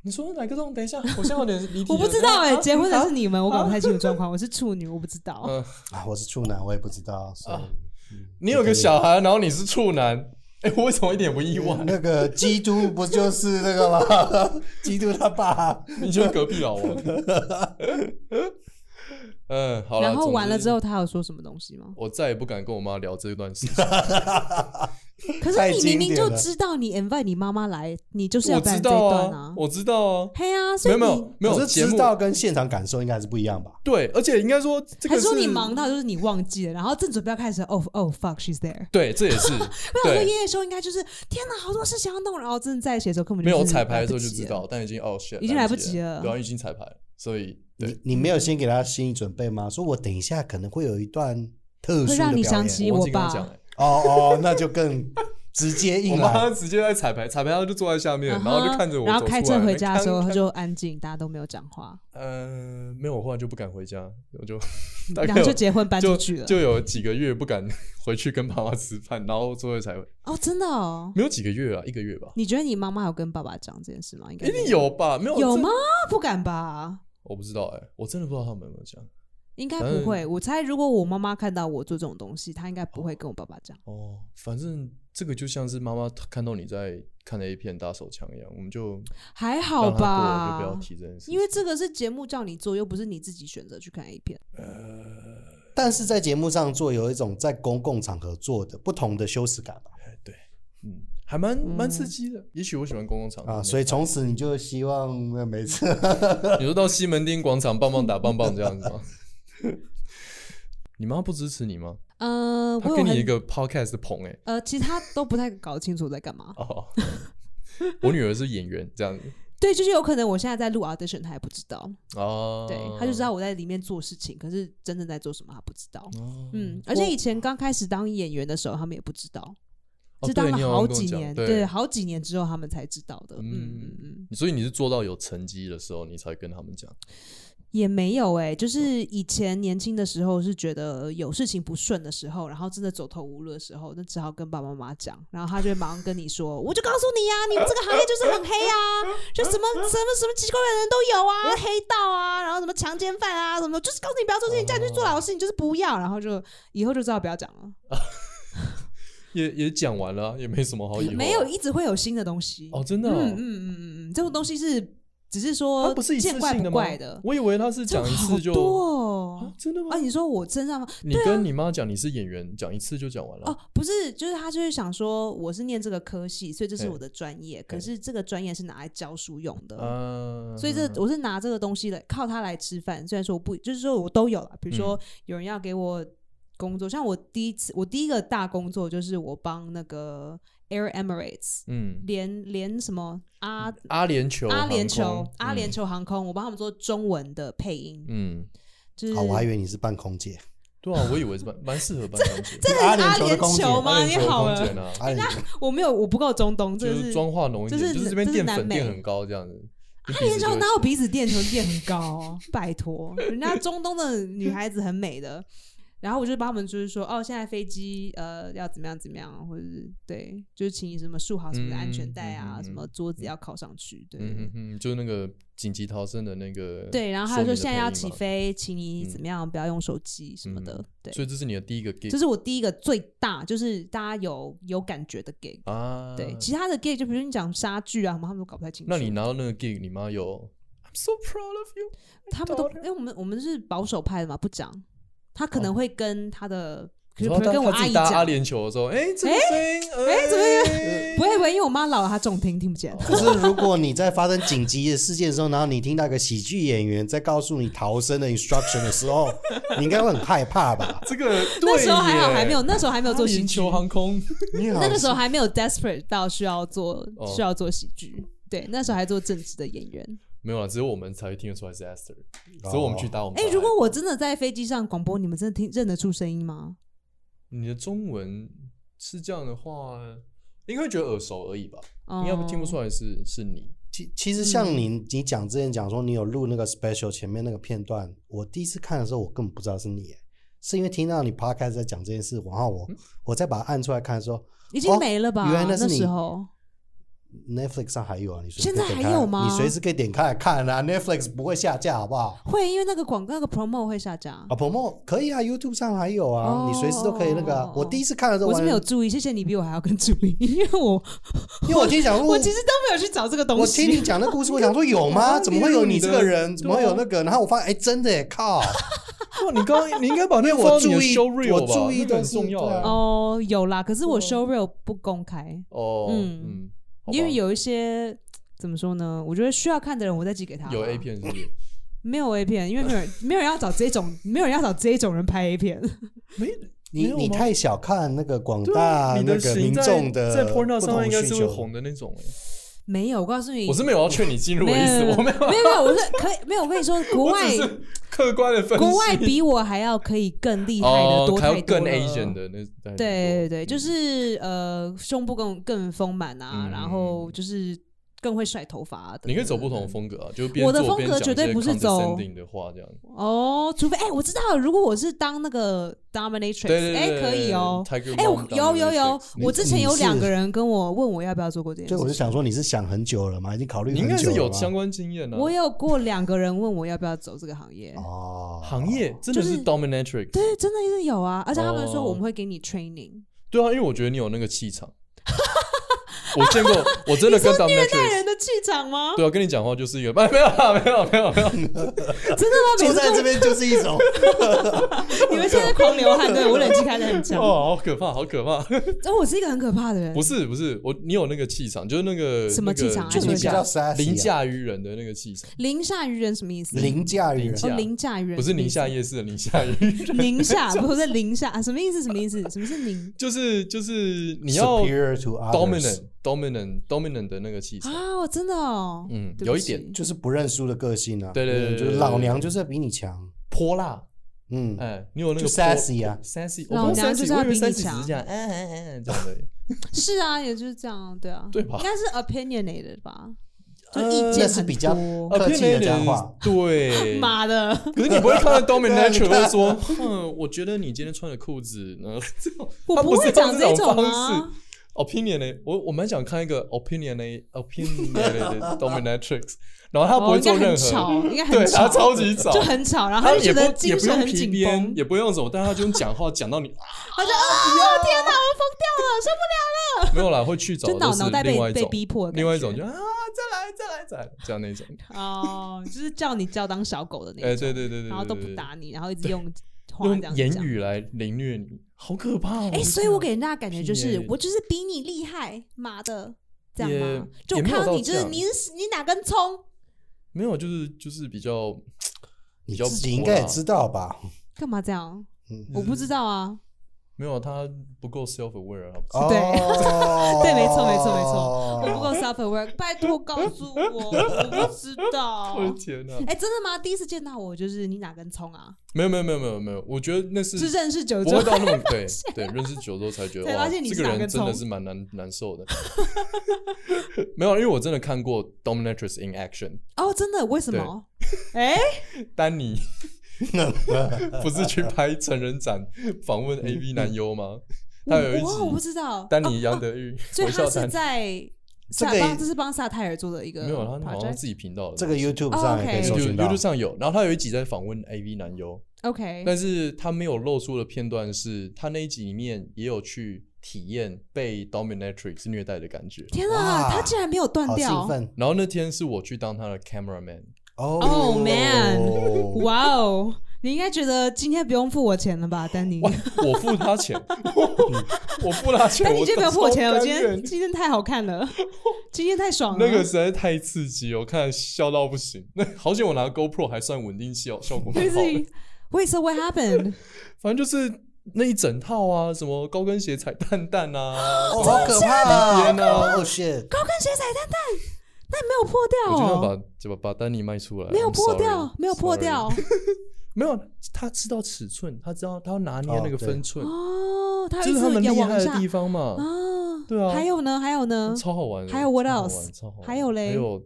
你说哪个洞？等一下，我现在有点离题。我不知道哎，啊结婚的是你们，我搞不太清楚状况，我是处女，我不知道。嗯，啊，我是处男，我也不知道。所以你有个小孩，然后你是处男，哎，我为什么一点不意外？那个基督不就是那个吗？基督他爸。你就是隔壁老王。嗯，好了。然后完了之后，后，他有说什么东西吗？我再也不敢跟我妈聊这段事情。可是你明明就知道你 invite 你妈妈来，你就是要我知办这一道段啊，我知道啊。嘿啊，所以你没有没有没有可是节目知道跟现场感受应该还是不一样吧？对，而且应该说这个还说是你忙到就是你忘记了，然后正准备要开始，哦哦 fuck she's there。对，这也是我想说对。夜夜秀应该就是天哪，好多事情要弄，然后真的在一起的时候根本就是没有彩排的时候就知道，但已经哦 shit，已经来不及及了对啊，已经彩排了，所以对你你没有先给他心理准备吗？说我等一下可能会有一段特殊的让你表演起我忘记跟他爸讲了。哦哦，那就更直接我硬来。妈直接在彩排，彩排她就坐在下面，然后就看着我，然后开车回家的时候，他就就安静，大家都没有讲话，呃没有，我后来就不敢回家，我就 大概然后就有结婚搬就出去了。就有几个月不敢回去跟爸妈吃饭，然后最后才哦，真的哦。没有几个月啊，一个月吧，你觉得你妈妈有跟爸爸讲这件事吗？应该一定有吧？没有这有吗？不敢吧？我不知道哎，我真的不知道他们有没有讲。应该不会。我猜，如果我妈妈看到我做这种东西，她应该不会跟我爸爸讲。哦，反正这个就像是妈妈看到你在看 A 片打手枪一样，我们就还好吧，就不吧要？提这件事。因为这个是节目叫你做，又不是你自己选择去看 A 片。呃但是在节目上做有一种在公共场合做的不同的羞耻感吧？哎对，嗯，还蛮蛮嗯刺激的。也许我喜欢公共场合啊，所以从此你就希望那每次你说到西门町广场棒棒打棒棒这样子吗？你妈不支持你吗？呃，她我给你一个 podcast 的棚哎、呃，其实她都不太搞清楚我在干嘛。哦，我女儿是演员这样子对，就是有可能我现在在录 audition，她还不知道。哦，对，她就知道我在里面做事情，可是真正在做什么她不知道。哦，嗯，而且以前刚开始当演员的时候，他们也不知道，哦是当了你有好几年，跟我讲对对，好几年之后他们才知道的。嗯嗯嗯嗯，所以你是做到有成绩的时候，你才跟他们讲也没有哎、就是以前年轻的时候是觉得有事情不顺的时候，然后真的走投无路的时候，那只好跟爸爸妈妈讲，然后他就会马上跟你说，我就告诉你呀、你们这个行业就是很黑啊，就什么什么什么奇怪的人都有啊，黑道啊，然后什么强奸犯啊，什么，就是告诉你不要做事情，叫你去做老师，你就是不要，然后就以后就知道不要讲了，也也讲完了啊，也没什么好 以后啊。没有，一直会有新的东西。哦，真的、哦，嗯嗯嗯嗯嗯，这种东西是只是它说不是一次见怪不性的吗怪的？，我以为他是讲一次就多哦啊，真的吗？啊，你说我身上吗？你跟你妈讲你是演员，讲一次就讲完了哦，不是，就是他就是想说我是念这个科系，所以这是我的专业，可是这个专业是拿来教书用的。嗯，所以这我是拿这个东西来靠它来吃饭，虽然说我不，就是说我都有了。比如嗯说有人要给我工作，像我第一次，我第一个大工作就是我帮那个 Air Emirates 嗯，连连什么阿阿联酋阿联酋阿联，酋航空，我帮他们做中文的配音，嗯，嗯就是好，我还以为你是扮空姐，对啊，我以为是蛮蛮适合办空姐，这阿联很阿联酋吗？你好了，空姐呢，阿联酋我没有，我不够中东，这就是妆化浓一点，就是这边淀粉垫美很高这样子。阿阿联酋哪有鼻子垫球垫很高、哦？拜托，人家中东的女孩子很美的。然后我就帮他们就是说，哦，现在飞机呃要怎么样怎么样，或者是对，就是请你什么束好什么的安全带啊，嗯嗯嗯什么桌子要靠上去，对。嗯嗯嗯，就是那个紧急逃生的那个。对，然后还有说现在要起飞，飞，请你嗯怎么样，不要用手机什么的。嗯对，所以这是你的第一个 gig 这是我第一个最大，就是大家有有感觉的 gig。啊。对，其他的 gig 就比如你讲杀剧啊什么，他们都搞不太清楚。那你拿到那个 gig，你妈有 I'm so proud of you。他们都因为我们我们是保守派的嘛，不讲。他可能哦。会跟他的可是跟我阿姨他自己搭阿讲，联酋的时候，哎，这个声音，哎怎么么不会不会，因为我妈老了，她重听听不见。可是如果你在发生紧急的事件的时候，然后你听到一个喜剧演员在告诉你逃生的 instruction 的时候，你应该会很害怕吧？这个那时候还好，还没有，那时候还没有做喜剧阿联酋，航空，你好那个时候还没有 desperate 到需要做哦。需要做喜剧。对，那时候还做正职的演员。没有了，只有我们才会听得出来是 Esther，只有我们去打我们。哎、如果我真的在飞机上广播，你们真的听认得出声音吗？你的中文是这样的话，应该会觉得耳熟而已吧？哦应该听不出来是是你。其其实像你，嗯你讲之前讲说你有录那个 special 前面那个片段，我第一次看的时候，我根本不知道是你耶，是因为听到你 podcast 在讲这件事，然后我、我再把它按出来看的时候已经没了吧？哦原来那是你时候 Netflix 上还有啊，你现在还有吗你随时可以点开来看啊，Netflix 不会下架，好不好？会因为那个广那个 promo 会下架。啊，promo 可以啊，YouTube 上还有啊，哦你随时都可以那个。我第一次看的时候，我是没有注意，谢谢你比我还要更注意，因为我因为我听讲说，我其实都没有去找这个东西我听你西。讲那故事，我想说有吗？啊 怎么会有你这个人？怎么会有那个？然后我发现，哎，真的耶，靠！哇，你刚刚你应该把那我注意我注意都是对啊重要哎。哦，有啦，可是我 show real 不公开，哦，嗯嗯，因为有一些怎么说呢？我觉得需要看的人，我再寄给他。有 A，片是不是？没有 A 片，因为没有人没有人要找这种，没有人要找这种人拍 A 片。没，你你太小看那个广大那个民众的在同上面应该是会红的那种哎。没有，我告诉你，我是没有要劝你进入的没意思，我没有，没有没有，我是可以没有。我跟你说，国外客观的分析。国外比我还要可以更厉害的哦，多还要更太多了 Asian 的那，对对对，就嗯是呃，胸部更更丰满啊，嗯然后就是更会甩头发、啊。你可以走不同的风格啊，就是我的风格绝对不是走 condescending 的话这样。哦，除非哎、我知道了，如果我是当那个 dominatrix，哎、可以哦。哎、有有有，我之前有两个人跟我问我要不要做过这件事情，所以我就想说，你是想很久了吗？已经考虑你应该很久了有相关经验啊。我有过两个人问我要不要走这个行业。哦，行业真的是是 dominatrix，对，真的是有啊，而且他们说哦我们会给你 training，对啊，因为我觉得你有那个气场。我见过，我真的跟带 dominatrix，人的气场吗？对啊，跟你讲话就是一个，没有啊没有没有没有，真的吗？每坐次在这边就是一种 你们现在狂流汗，对我冷气开的很强。哦，好可怕，好可怕。哦，我是一个很可怕的人不。是不是，我你有那个气场，就是那个什么气场啊就你比较凌驾 sassy 啊凌驾于人的那个气场，凌驾于人什么意思？凌驾于人凌，哦，凌驾于人不是宁夏什夜市的宁夏于人，么意思，宁夏不是宁夏啊？什么意思？什么意思？什么是宁就是就是你要 superior to others dominant dominant dominant 的那个气场，啊？我真的哦，嗯有一点就是不认输的个性啊。对对对就是老娘就是要比你强。泼辣。嗯，哎，你有那个就 sassy 啊，sassy，老娘就是要比你强是这样，哎哎哎这样的。是啊，也就是这样，对啊，对吧应该是 opinionated 吧，就呃意见是比较。客气的讲话 Opinionated，对。妈的，可是你不会看到 dominatrix 会说，嗯，我觉得你今天穿的裤子呢，这种我不会是讲这种方式。Opinion 呢，我我蛮想看一个 opinion 呢 opinionated dominatrix，然后他不会做任何，很吵，应该对很吵，他超级吵，就很吵，然后他就觉他也不也得精神很紧绷，也不用什么，但他就用讲话讲到你，他就啊，天哪，我疯掉了，受不了了，没有啦，会去找就脑脑袋被被逼迫另外一种就啊，再来再来再来这样那种，哦，就是叫你叫当小狗的那哎，种，对对对对，然后都不，打你，然后一直用话用。言语来凌虐你，好可怕哦！哎、所以我给人家的感觉就是，我就是比你厉害，妈的，这样也吗？就看到你，就是你是你哪根葱？没有，就是就是比较比较你自己应该也知道吧？干嘛这样？嗯我不知道啊。没有他不够 self aware 啊。对哦 对没错没错没错我不够 self aware，拜托告诉我，我不知道 我。的天哪！哎、真的吗？第一次见到我就是你哪根葱啊？没有没有没有没有没有，我觉得那是是认识久之后不会到那么对对，认识久之后才觉得哇，才发现你这个人真的是蛮难难受的。没有，因为我真的看过 dominatrix in action，哦，真的？为什么？哎、丹尼 不是去拍成人展访问 AV 男优吗？他有一集，我不集知道。丹尼哦杨德玉，所以他是在萨这个这是帮萨泰尔做的一个没有，他好像自己频道的这个 YouTube 哦上也可以 OK 搜 YouTube 寻到。YouTube。上有，然后他有一集在访问 AV 男优，OK，但是他没有露出的片段是，他那一集里面也有去体验被 dominatrix 虐待的感觉。天啊，他竟然没有断掉。然后那天是我去当他的 cameraman，哦 Oh man，哇哦！你应该觉得今天不用付我钱了吧，丹尼？我付他钱，我付他钱，但 你我今天不要付我钱，我今天今天太好看了，今天太爽了。那个实在太刺激了，我看笑到不行。那好险，我拿 GoPro 还算稳定效效果蛮好，Wait, so what happened？反正就是那一整套啊，什么高跟鞋踩蛋蛋啊，哦，好可怕啊！天哪哦 shit！高跟鞋踩蛋蛋，但没有破我就要掉哦，把就把把丹尼卖出来，没有破 sorry，掉，没有破掉。没有，他知道尺寸，他知道他要拿捏那个分寸，哦，他就是他们厉害的地方嘛。啊。对啊还有呢？还有呢？超好玩的。还有 what else？超好玩还有嘞还有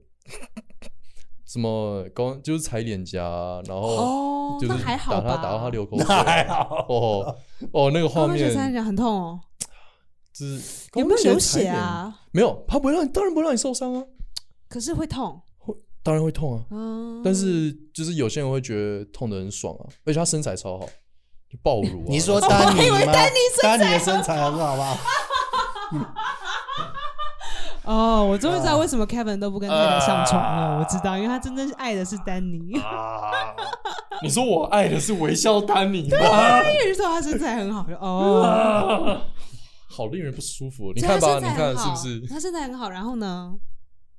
什么高就是踩脸颊啊，然后哦，就是那还好吧？打他打到他流口水，那还好哦哦，那个画面很痛哦，就是有没有流？血啊？没有，他不会让你，当然不会让你受伤啊，可是会痛。会当然会痛啊。嗯，但是就是有些人会觉得痛的很爽啊，而且他身材超好，就爆乳啊。你说丹尼？丹尼 丹尼的身材很好吧？哦，我终于知道为什么 Kevin 都不跟太太上床了。我知道，因为他真正爱的是丹尼。啊，你说我爱的是微笑丹尼吗？因为说他身材很好，哦，啊，好令人不舒服。你看吧，你看是不是？他身材很好，然后呢？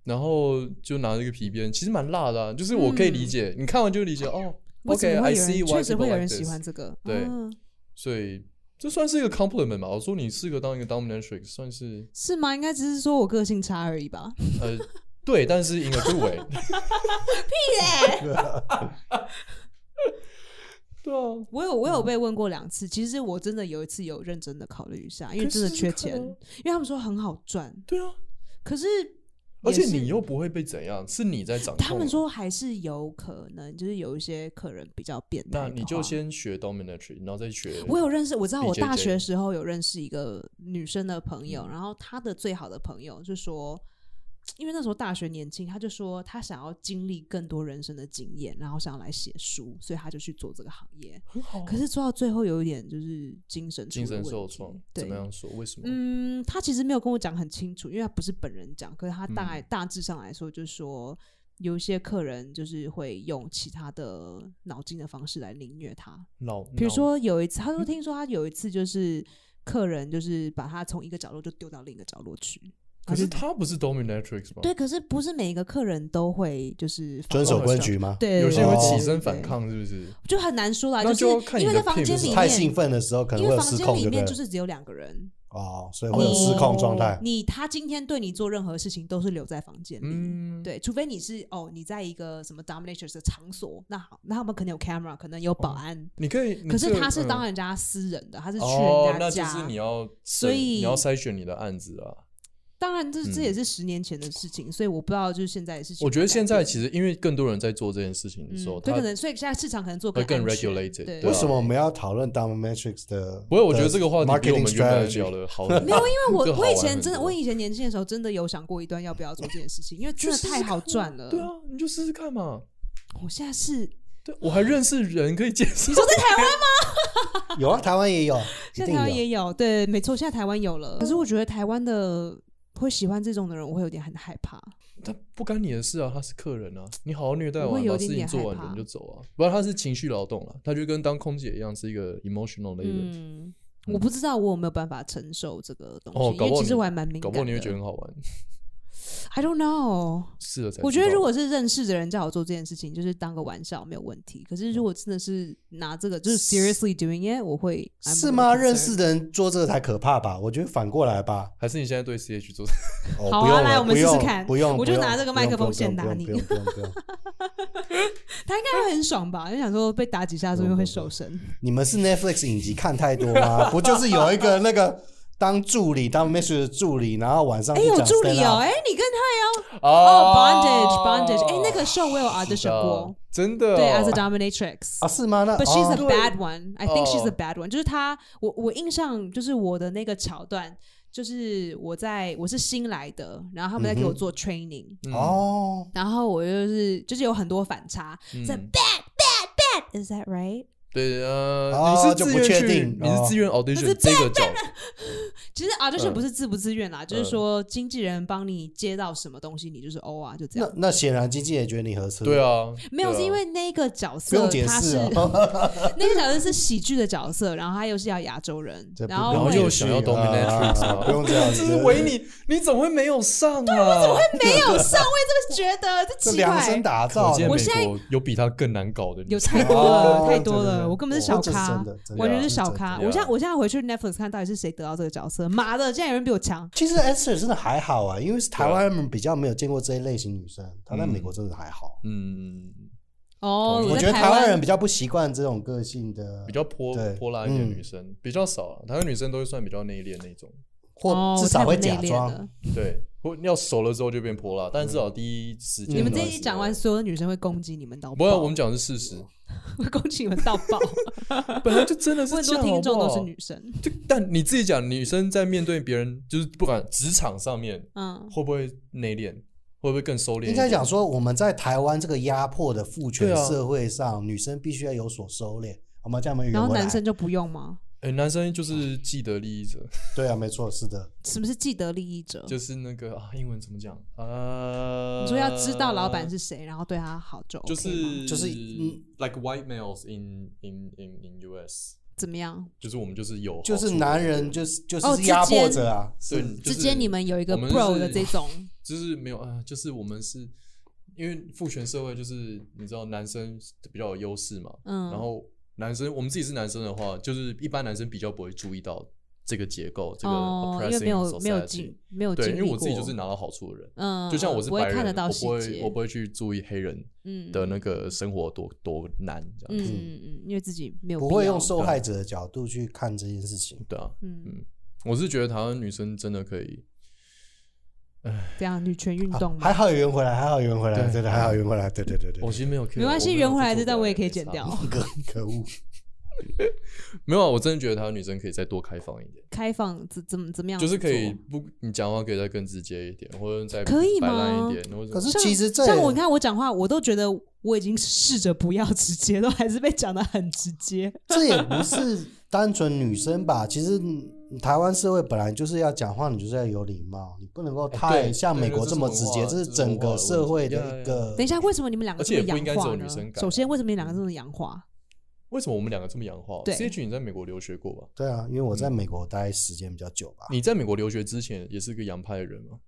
然后就拿这个皮鞭，其实蛮辣的、啊，就是我可以理解，你看完就理解哦。OK，I、see 确实会有人喜欢这个？对嗯所以这算是一个 compliment 吧。我说你适合当一个 dominatrix，算是是吗？应该只是说我个性差而已吧。呃对，但是 in a good way。对啊，我有我有被问过两次，其实我真的有一次有认真的考虑一下，因为真的缺钱，因为他们说很好赚，对啊，可是而且你又不会被怎样，是你在掌控。他们，说还是有可能，就是有一些客人比较变态。那你就先学 dominatrix，然后再学。我有认识，我知道我大学时候有认识一个女生的朋友，嗯然后她的最好的朋友就说，因为那时候大学年轻，他就说他想要经历更多人生的经验，然后想要来写书，所以他就去做这个行业。很好啊，可是做到最后有一点就是精神出精神受创，对怎么样说？为什么？嗯，他其实没有跟我讲很清楚，因为他不是本人讲，可是他大大致上来说，就是说有一些客人就是会用其他的脑筋的方式来凌虐他，老，比如说有一次，他说听说他有一次就是客人就是把他从一个角落就丢到另一个角落去。可是他不是 dominatrix 吗？对，可是不是每一个客人都会就是遵守规矩吗？对，有些人会哦起身反，抗，是不是？就很难说啦。就是因为在房间里面太兴奋的时候可能会失控，因为房间里？面就是只有两个人，哦，所以会有失控状态。你他今天对你做任何事情都是留在房间里。嗯，对，除非你是哦，你在一个什么 dominatrix 的场所，那好，那他们可能有 camera，可能有保安，你可以。可是他是当嗯人家私人的，他是去哦，人家家，那就是你要，所以你要筛选你的案子啊。当然这这嗯也是十年前的事情，所以我不知道就是现在的事情。我觉得现在其实因为更多人在做这件事情的时候，嗯，对，他可能所以现在市场可能做会更 regulated，对，对啊为什么我们要讨论 dominatrix 的？不会，我觉得这个话题比我们原来聊的好。没有，因为我我以前真的我以前年轻的时候真的有想过一段要不要做这件事情，因为真的太好赚了。对啊，你就试试看嘛。我现在是对，我还认识人可以介绍。你说在台湾吗？有啊，台湾也有，现在台湾。也有，对，没错，现在台湾有了。可是我觉得台湾的会喜欢这种的人，我会有点很害怕。他不干你的事啊，他是客人啊，你好好虐待完，把事情做完，人就走啊。不然他是情绪劳动了，他就跟当空姐一样，是一个 emotional 的一个。嗯。嗯，我不知道我有没有办法承受这个东西，哦，搞不好因为其实我还蛮敏感的。搞不好你会觉得很好玩，I don't know。试了才。我觉得如果是认识的人叫我做这件事情，就是当个玩笑没有问题。可是如果真的是拿这个就是 seriously doing it，我会是吗？认识的人做这个才可怕吧？我觉得反过来吧。还是你现在对 CH 做，哦，好啊来我们试试看不用，我就拿这个麦克风先打你不用不用不用。他应该会很爽吧？就想说被打几下说不定会瘦身。你们是 Netflix 影集看太多吗？不就是有一个那个当助理当 m i s s 的助理，然后晚上哎，有助理哦哎，你跟他也要哦哦，bondage bondage，哎，那个 show 我有 audition 过，真的哦对，as a dominatrix。啊？是吗？那 But she's a 哦 bad one. I think she's a 哦 bad one. 就是她，我我印象就是我的那个桥段，就是我在我是新来的，然后他们在给我做 training，、嗯哦，然后我就是就是有很多反差，嗯在 bad bad bad. Is that right? 对呃，哦你是就不自愿去确定哦你是自愿 audition 这个角，其实 audition 嗯不是自不自愿啦，就是嗯说经纪人帮你接到什么东西，你就是 O 啊，就这样那。那显然经纪人也觉得你合适，对，啊，没有，对啊是因为那个角不色用解他是释啊。那个角色是喜剧的角色，然后他又是要亚洲人这，不然后然后会又想要 dominatrix 啊嘛不用这样子。这是维尼，你怎么会没有上啊？我怎么会没有 上我也，这么觉得这量身怪，打造我现在国有比他更难搞的女生，有太多了，哦太多了，我根本是小咖完全是小咖。我现在我现在回去 Netflix 看到底是谁得到这个角色，妈的，竟然有人比我强。其实 Esther 真的还好啊，因为是台湾人比较没有见过这一类型女生，她在美国真的还好。嗯，哦，我觉得台湾人比较不习惯这种个性的，比较泼泼辣一点女生比较少啊，台湾女生都是算比较内敛那种，或哦至少会内敛假装。了对，或要熟了之后就变泼辣，但至少第一时间嗯你们这一讲完，所有的女生会攻击你们到不要，我们讲的是事实，会 攻击你们到爆。本来就真的是 我很这样，多听众都是女生，就但你自己讲，女生在面对别人，就是不管职场上面嗯，会不会内敛，会不会更收敛？应该讲说，我们在台湾这个压迫的父权社会上，女生必须要有所收敛。我们这样圆然后男生就不用吗？哎、男生就是既得利益者，对啊，没错，是的，什么是既得利益者？就是那个啊，英文怎么讲啊？你说要知道老板是谁，然后对他好就 OK 就是就是嗯 like white males in in in in US，怎么样？就是我们就是有就是男人就是就哦是压迫者啊，对是，就是之间你们有一个我们 bro 的这种，就是没有啊，就是我们是因为父权社会，就是你知道男生比较有优势嘛，嗯然后男生我们自己是男生的话，就是一般男生比较不会注意到这个结构，这个 oppressing 没有没有 society 经没有对，因为我自己就是拿到好处的人，嗯，就像我是白人，不会看得到我不会细节，我不会去注意黑人嗯的那个生活多多难这样子，嗯嗯嗯，因为自己没有不会用受害者的角度去看这件事情。对啊，嗯。嗯，我是觉得台湾女生真的可以，这样女权运好动还，好有圆回来，还好有圆回来，对对的，还好圆回来，对对对对我，其实没有没关系，圆回来这段我也可以剪掉。可可恶，没有啊，我真的觉得台湾女生可以再多开放一点。开放怎怎么怎么样？就是可以不，你讲话可以再更直接一点，或者再可以吗一点，可是其实这像我，你看我讲话，我都觉得我已经试着不要直接，都还是被讲的很直接。这也不是单纯女生吧？其实嗯台湾社会本来就是要讲话，你就是要有礼貌，你不能够太像美国对这么直接，这是整个社会的一个等一下，为什么你们两个而且这么也不应该只有洋化呢女生？改首先，为什么你们两个这么洋化？为什么我们两个这么洋化对？C H 你在美国留学过吧？对啊，因为我在美国待时间比较久吧。你在美国留学之前也是个洋派的人吗？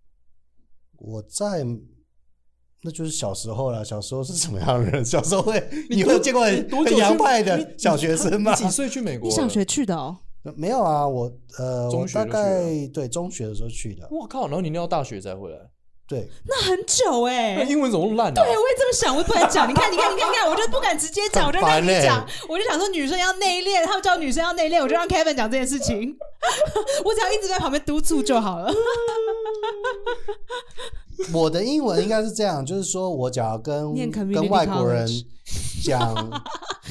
我在那就是小时候了，小时候是什么样的人？小时候会，你有见过很洋派的小学生吗你？几岁去美国？你小学？去的哦？没有啊，我呃，我大概对中学的时候去的，我靠！然后你念到大学才回来，对，那很久哎、那英文怎么烂啊？对，我也这么想，我不敢讲。你看，你看，你看，你看，我就不敢直接讲，我就让很烦欸你讲。我就想说，女生要内敛，他们叫女生要内敛，我就让 Kevin 讲这件事情。我只要一直在旁边督促就好了。我的英文应该是这样，就是说我只要跟 跟外国人讲，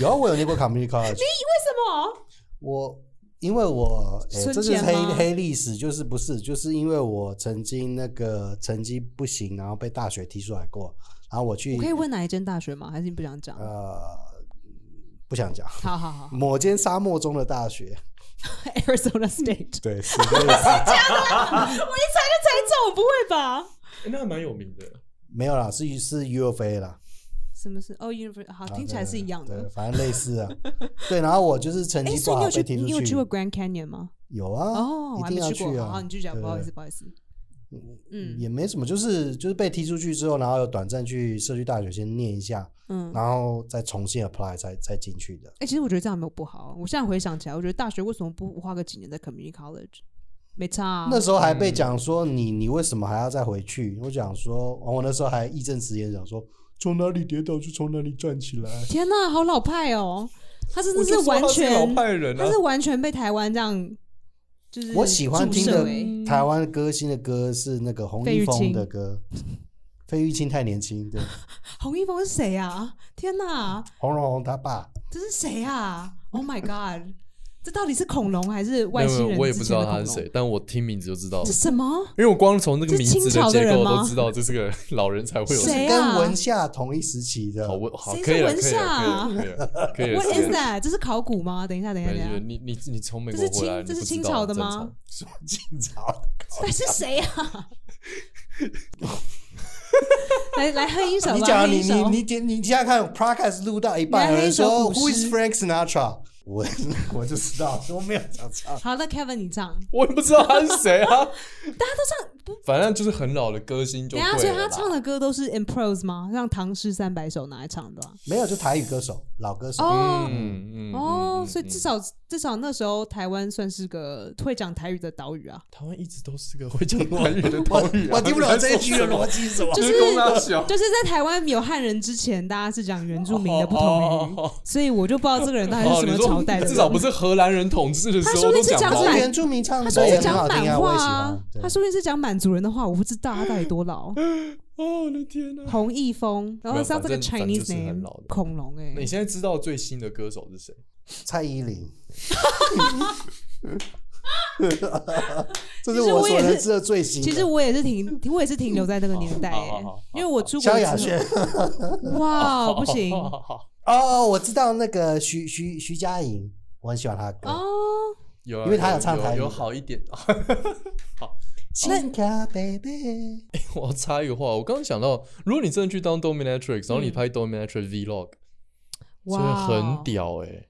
有啊，我有念过 community college，为什么？我因为我、这是黑黑历史，就是不是，就是因为我曾经那个成绩不行，然后被大学踢出来过，然后我去我可以问哪一间大学吗？还是你不想讲？呃不想讲好好好某间沙漠中的大学，，Arizona State。对，是类似 我一猜就猜中，不会吧？欸那还蛮有名的。没有啦，是是 U of A 啦，什么是哦，University？好，啊听起来是一样对，的。反正类似啊。对，然后我就是成哎，绩不好你有去被踢出你有去过 Grand Canyon 吗？有啊，哦，我一定要去啊。好，你继续讲，不好意思，不好意思。嗯也没什么，就是就是被踢出去之后，然后有短暂去社区大学先念一下，嗯，然后再重新 apply 再再进去的。哎、其实我觉得这样没有不好。我现在回想起来，我觉得大学为什么不花个几年在 community college？没差、啊。那时候还嗯被讲说你你为什么还要再回去？我讲说，我那时候还义正辞严讲说，从哪里跌倒就从哪里站起来。天哪，好老派哦！他真的是完全，老派人啊他是完全被台湾这样，就是我喜欢听的台湾歌星的歌是那个洪一峰的歌，费玉清太年轻，对，洪一峰是谁啊？天哪，洪荣宏他爸，这是谁啊？Oh my god！这到底是恐龙还是外星人？我也不知道他是谁，。但我听名字就知道了这。什么？因为我光从这个名字的结构都知道，这是个老人才会有。谁啊跟文夏同一时期的好，，文好谁可以了，是文可以了，夏可以了，可以了，可以了。What is that？这是考古吗？等一下，等一下，等一下，你你你从美这是国回来，清这是清朝的吗什么清朝？那是谁啊？来来哼一首吧，你讲你哼一首你你点你现在看 podcast 录到一半，有你来哼一首人说 Who is Frank Sinatra？我 我就知道，我没有想唱。好，那 Kevin 你唱。我也不知道他是谁啊。大家都唱不？反正就是很老的歌星就等一下，所以。他唱的歌都是 i m p r o s e 吗？像《唐诗三百首》拿来唱的吧？没有，就台语歌手，老歌手。哦嗯嗯哦，所以至少至少那时候台湾算是个会讲台语的岛屿啊。台湾一直都是个会讲台语的岛屿啊。我听不懂这一句的，逻辑是什么。就是就是在台湾有汉人之前，大家是讲原住民的不同语，哦所以我就不知道这个人到底是哦，什么朝代的。至少不是荷兰人统治的时他候说不定是讲都讲满可是原住民唱他说是讲满话他说不定是讲满族人的话，我不知道他到底多老。哦，我的天哪！洪一峰，然后没有 sounds like a 反正反正 Chinese name，恐龙哎那。你现在知道最新的歌手是谁？蔡依林。这是我也是所认知的最新。其实我也是停，我也是停留在那个年代因为我出国萧亚轩。哇，不行好好好好哦，我知道那个徐徐徐佳莹，我很喜欢她的歌。哦。有啊，因为她有唱台语有好一点。好，亲卡 baby，我要插一个话，我刚刚想到，如果你真的去当 dominatrix，然后你嗯拍 dominatrix vlog，这会哇，很屌哎、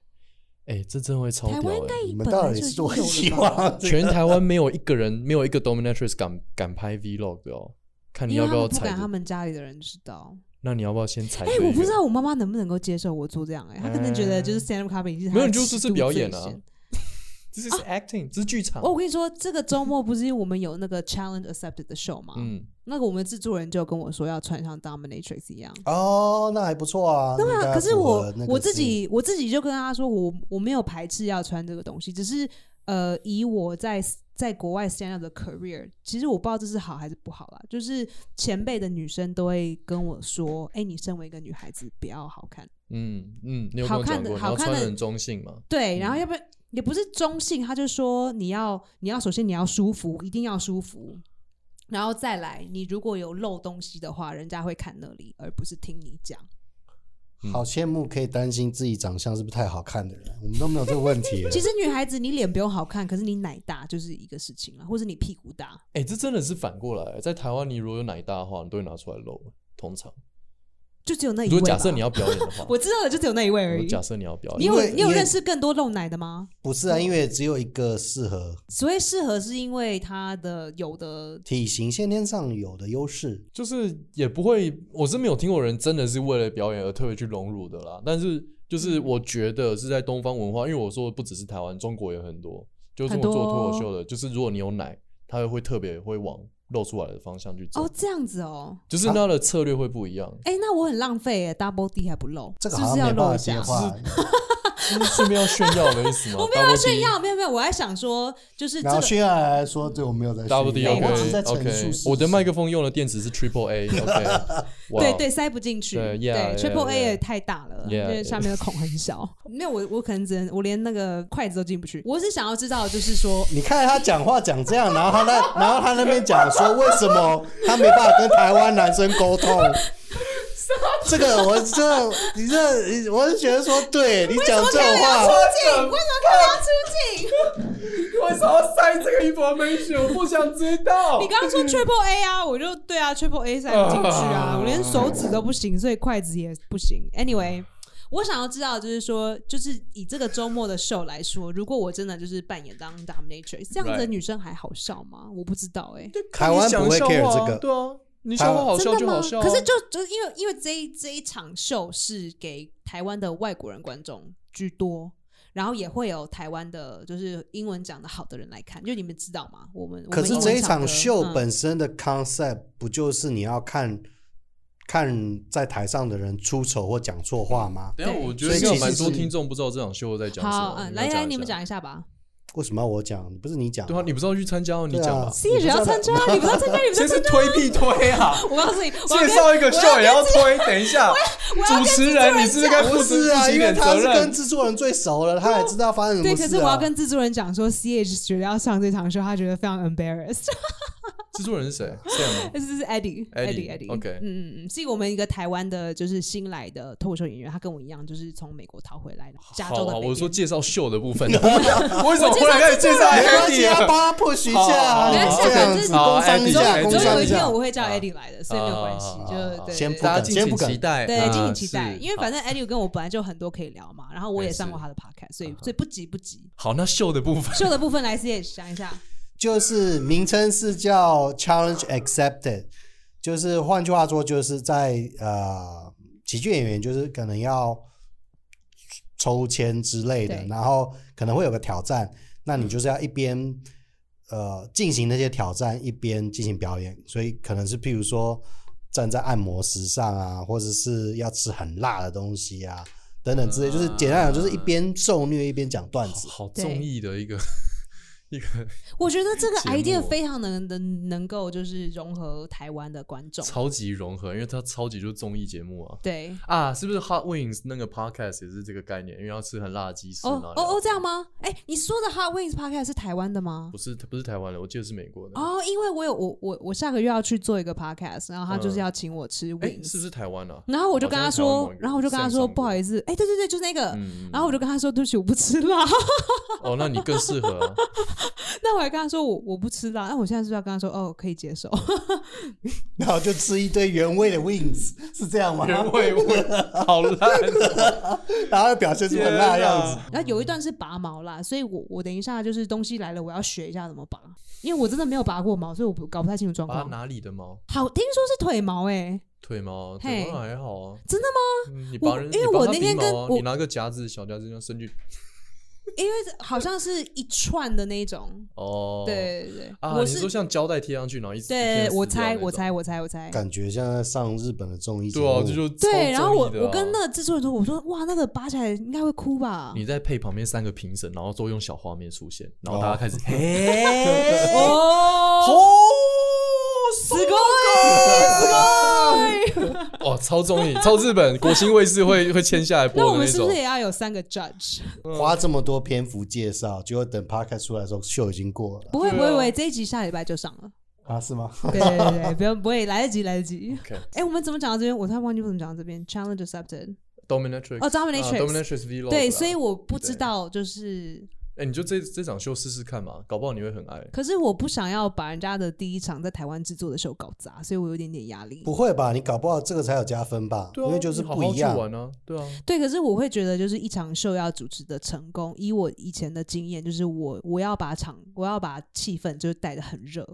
哎、这真的会超屌哎、台湾应该你们到底是多希？望？全台湾没有一个人，没有一个 dominatrix 敢敢拍 vlog 的哦。看你因为他要不要踩不敢他，们家里的人知道。那你要不要先踩？哎，我不知道。我妈妈能不能够接受我做这样哎，她可能觉得就是 stand up comedy 没有你就是是表演啊这是 acting，这是剧场。哦我跟你说，这个周末不是我们有那个 challenge accepted 的 show 吗？嗯，那个我们制作人就跟我说要穿像 dominatrix 一样。哦，那还不错啊。对啊，可是我我自己我自己就跟他说，我我没有排斥要穿这个东西，只是呃，以我在在国外 stand up 的 career，其实我不知道这是好还是不好啦。就是前辈的女生都会跟我说，哎、你身为一个女孩子，不要好看。嗯嗯，你有跟好看的好看的要穿得很中性嘛？对，然后嗯要不然也不是中性，他就说你要你要首先你要舒服，一定要舒服。然后再来，你如果有漏东西的话，人家会看那里，而不是听你讲。嗯好羡慕可以担心自己长相是不是太好看的人，我们都没有这个问题。其实女孩子你脸不用好看，可是你奶大就是一个事情了，或者你屁股大。哎、这真的是反过来，在台湾你如果有奶大的话，你都会拿出来露。通常，就只有那一位。如果假设你要表演的话，我知道的就只有那一位而已。如果假设你要表演你演，有你有认识更多露奶的吗？不是啊，因为只有一个适合所谓适合是因为他的有的体型先天上有的优势。就是也不会，我是没有听过人真的是为了表演而特别去融入的啦。但是就是嗯我觉得是在东方文化，因为我说的不只是台湾，中国也很多，就是我做脱口秀的，就是如果你有奶，他会特别会往露出来的方向去走，哦这样子哦。就是他的策略会不一样。哎，那我很浪费哎，double D 还不露，这个是不是要好像没办露是顺便要炫耀的意思吗？我没有要炫耀，没有没有，我还想说，就是这个然后炫耀来说，对我没有在炫 Double D 耀 OK 我只是在陈述事实。我的麦克风用的电池是 Triple A 对对，塞不进去。对对 yeah，，Triple yeah，A 也太大了，Yeah，因为下面的孔很小。没有，我我可能只能我连那个筷子都进不去。我是想要知道，就是说，你看他讲话讲这样，然后他那，然后他那边讲说，为什么他没办法跟台湾男生沟通？这个我这你这，我是觉得说，对你讲这种话，进，为什么看我要出镜？为什么要塞这个 information？我不想知道你刚刚说 Triple A 啊，我就对啊，Triple A 塞不进去啊，我连手指都不行，所以筷子也不行。Anyway。我想要知道，就是说，就是以这个周末的 show 来说，如果我真的就是扮演当 dominatrix，这样子的女生还好笑吗？我不知道哎、台湾不会 care 这个对啊，你笑话好笑？就好笑啊。可是就就因为因为这一这一场秀是给台湾的外国人观众居多，然后也会有台湾的，就是英文讲的好的人来看。就你们知道吗？我们可是这一场秀本。身的 concept 不就是你要看看在台上的人出丑或讲错话吗？等下对我觉得应该蛮多所以其实是听众不知道这场秀在讲什好，么。嗯，来来，你们讲一下吧。为什么要我讲？不是你讲对啊，你不是要去参加哦？你对啊讲吧。C H 要参加，你不要参加，你不要先是。推必推啊！我告诉你，我要介绍一个跟秀也要推，等一下，主我要跟持人你是不是该不负是啊，负起点因为他是跟责任？制作人最熟了，他也知道发生什么对，事、啊。可是我要跟制作人讲说，C H 觉得要上这场秀，他觉得非常 embarrassed。制作人是谁？Sam 吗 这是 Eddie Eddie，Eddie OK 嗯嗯嗯，是我们一个台湾的，就是新来的脱口秀演员，他跟我一样，就是从美国逃回来的，加州好好，的。我说介绍秀的部分，为什么忽然开始介绍没关系 Andy 啊，了？帮他 push 一下啊，好没关系这样子好工商一下，Andy，工总有一天。我会叫 Eddie 来的，所以没有关系好好，好就对对先不敢大家敬请先不敢期待，对，啊敬请期待，因为反正 Eddie 跟我本来就很多可以聊嘛，然后我也上过他的 podcast，所以所以不急不急。好，那秀的部分，秀的部分来 C H 想一下，就是名称是叫 Challenge Accepted，就是换句话说，就是在呃喜剧演员就是可能要抽签之类的，然后可能会有个挑战，那你就是要一边呃进行那些挑战，一边进行表演，所以可能是譬如说站在按摩石上啊，或者是要吃很辣的东西啊。等等之类，就是简单讲，就是一边受虐一边讲段子。好综艺的一个一个 我觉得这个 idea 非常能能能够就是融合台湾的观众。超级融合，因为它超级就是综艺节目啊。对，啊，是不是 Hot Wings 那个 podcast 也是这个概念？因为要吃很辣的鸡翅。哦哦哦，这样吗？哎，你说的 Hot Wings podcast 是台湾的吗不？是不是台湾的，我记得是美国的。哦，因为我有我我我下个月要去做一个 podcast，然后他就是嗯要请我吃哎是不是台湾啊？然后我就跟他说然后我就跟他说，不好意思，哎，对对对，就是那个，嗯，然后我就跟他说，对不起，我不吃辣。哦，那你更适合啊。那我还跟他说我我不吃辣，那我现在是不是要跟他说哦可以接受？然后就吃一堆原味的 wings，是这样吗？原味味 好辣，然后表现出很辣的样子。然后有一段是拔毛啦，所以我我等一下就是东西来了，我要学一下怎么拔，因为我真的没有拔过毛，所以我不搞不太清楚状况。拔哪里的毛？好，听说是腿毛哎、腿毛，腿毛还好啊。真的吗？嗯你我拔人，因为我那天跟我你拿个夹子，小夹子这样伸去。因为好像是一串的那种。哦，对对对，啊，我是你说像胶带贴上去，然后一直对我猜我我猜我猜我猜。感觉像在上日本的综艺节目。对啊，这就超对，然后我综艺的啊我跟那个制作人说，我说哇，那个拔起来应该会哭吧？你再配旁边三个评审，然后都用小画面出现，然后哦大家开始嘿，哦，すすごい，すごい。 哦，超综艺，超日本，国新卫视会 会签下来播的那种那我们是不是。也要有三个 judge？花这么多篇幅介绍，结果等 podcast 出来的时候，秀已经过了不会不会不会，这一集下礼拜就上了。啊？是吗？对对对对，不用不会，来得及来得及。OK，哎，我们怎么讲到这边？我突然忘记我怎么讲到这边。Challenge accepted。dominatrix 哦，dominatrix 啊 dominatrix vlog 对，所以我不知道，就是，哎，你就这这场秀试试看嘛，搞不好你会很爱。可是我不想要把人家的第一场在台湾制作的秀搞砸，所以我有点点压力。不会吧？你搞不好这个才有加分吧？对啊，因为就是不一样去。玩啊，对啊，对，可是我会觉得，就是一场秀要主持的成功，以我以前的经验，就是我我要把场，我要把气氛就是带的很热，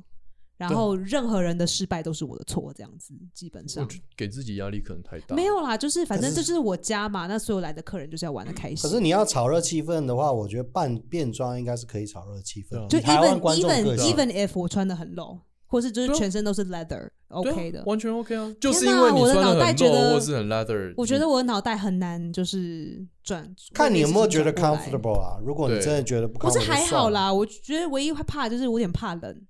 然后任何人的失败都是我的错，这样子基本上给自己压力可能太大。没有啦，就是反正这就是我家嘛，那所有来的客人就是要玩的开心。可是你要炒热气氛的话，我觉得扮变装应该是可以炒热气氛啊。就 even even even if 我穿的很露，或是就是全身都是 leather 对啊 OK 的，完全 OK 啊，就是因为我的脑穿的很袋觉得 low 或是很 leather，我觉得我的脑袋很难就是转，看你有没有觉得 comfortable 啊？如果你真的觉得不 comfortable，我是还好。啦，我觉得唯一会怕就是我有点怕冷，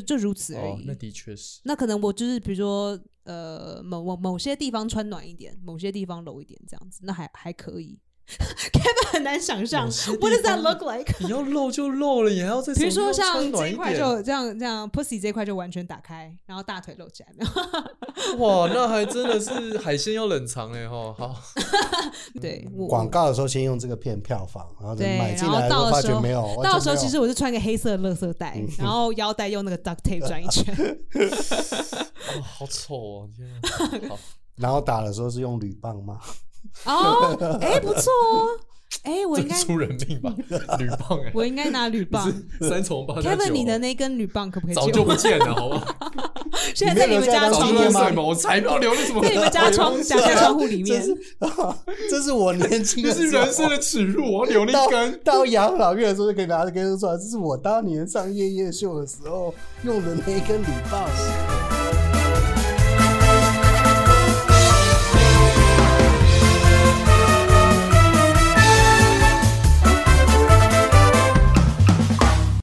就就如此而已。，哦那的确是。那可能我就是比如说呃某某某些地方穿暖一点，某些地方柔一点这样子，那还还可以。Kevin 很难想象，What does that look like？你要露就露了，你还要在比如说像这一块就这样这样，pussy 这一块就完全打开，然后大腿露起来，没有？哇，那还真的是海鲜要冷藏哎哈。好，对，广告的时候先用这个骗票房，然后买进来到的时候觉没有。到时候其实我是穿个黑色的垃圾袋，然后腰带用那个 duct tape 转一圈。哦，好丑哦！天然后打的时候是用铝棒吗？哦，哎，不错哦，哎，我应该这出人命吧？铝棒哎，我应该拿铝棒。三重八加 九 Kevin，你的那根铝棒可不可以早？就不见了，好不好？现在在你们家窗户吗？我才不要留那什么？在你们家窗家家窗户里面这。是这是我年轻这是人生的耻辱，我要留那根。到养老院的时候就可以拿着根出来，这是我当年上夜夜秀的时候用的那一根铝棒。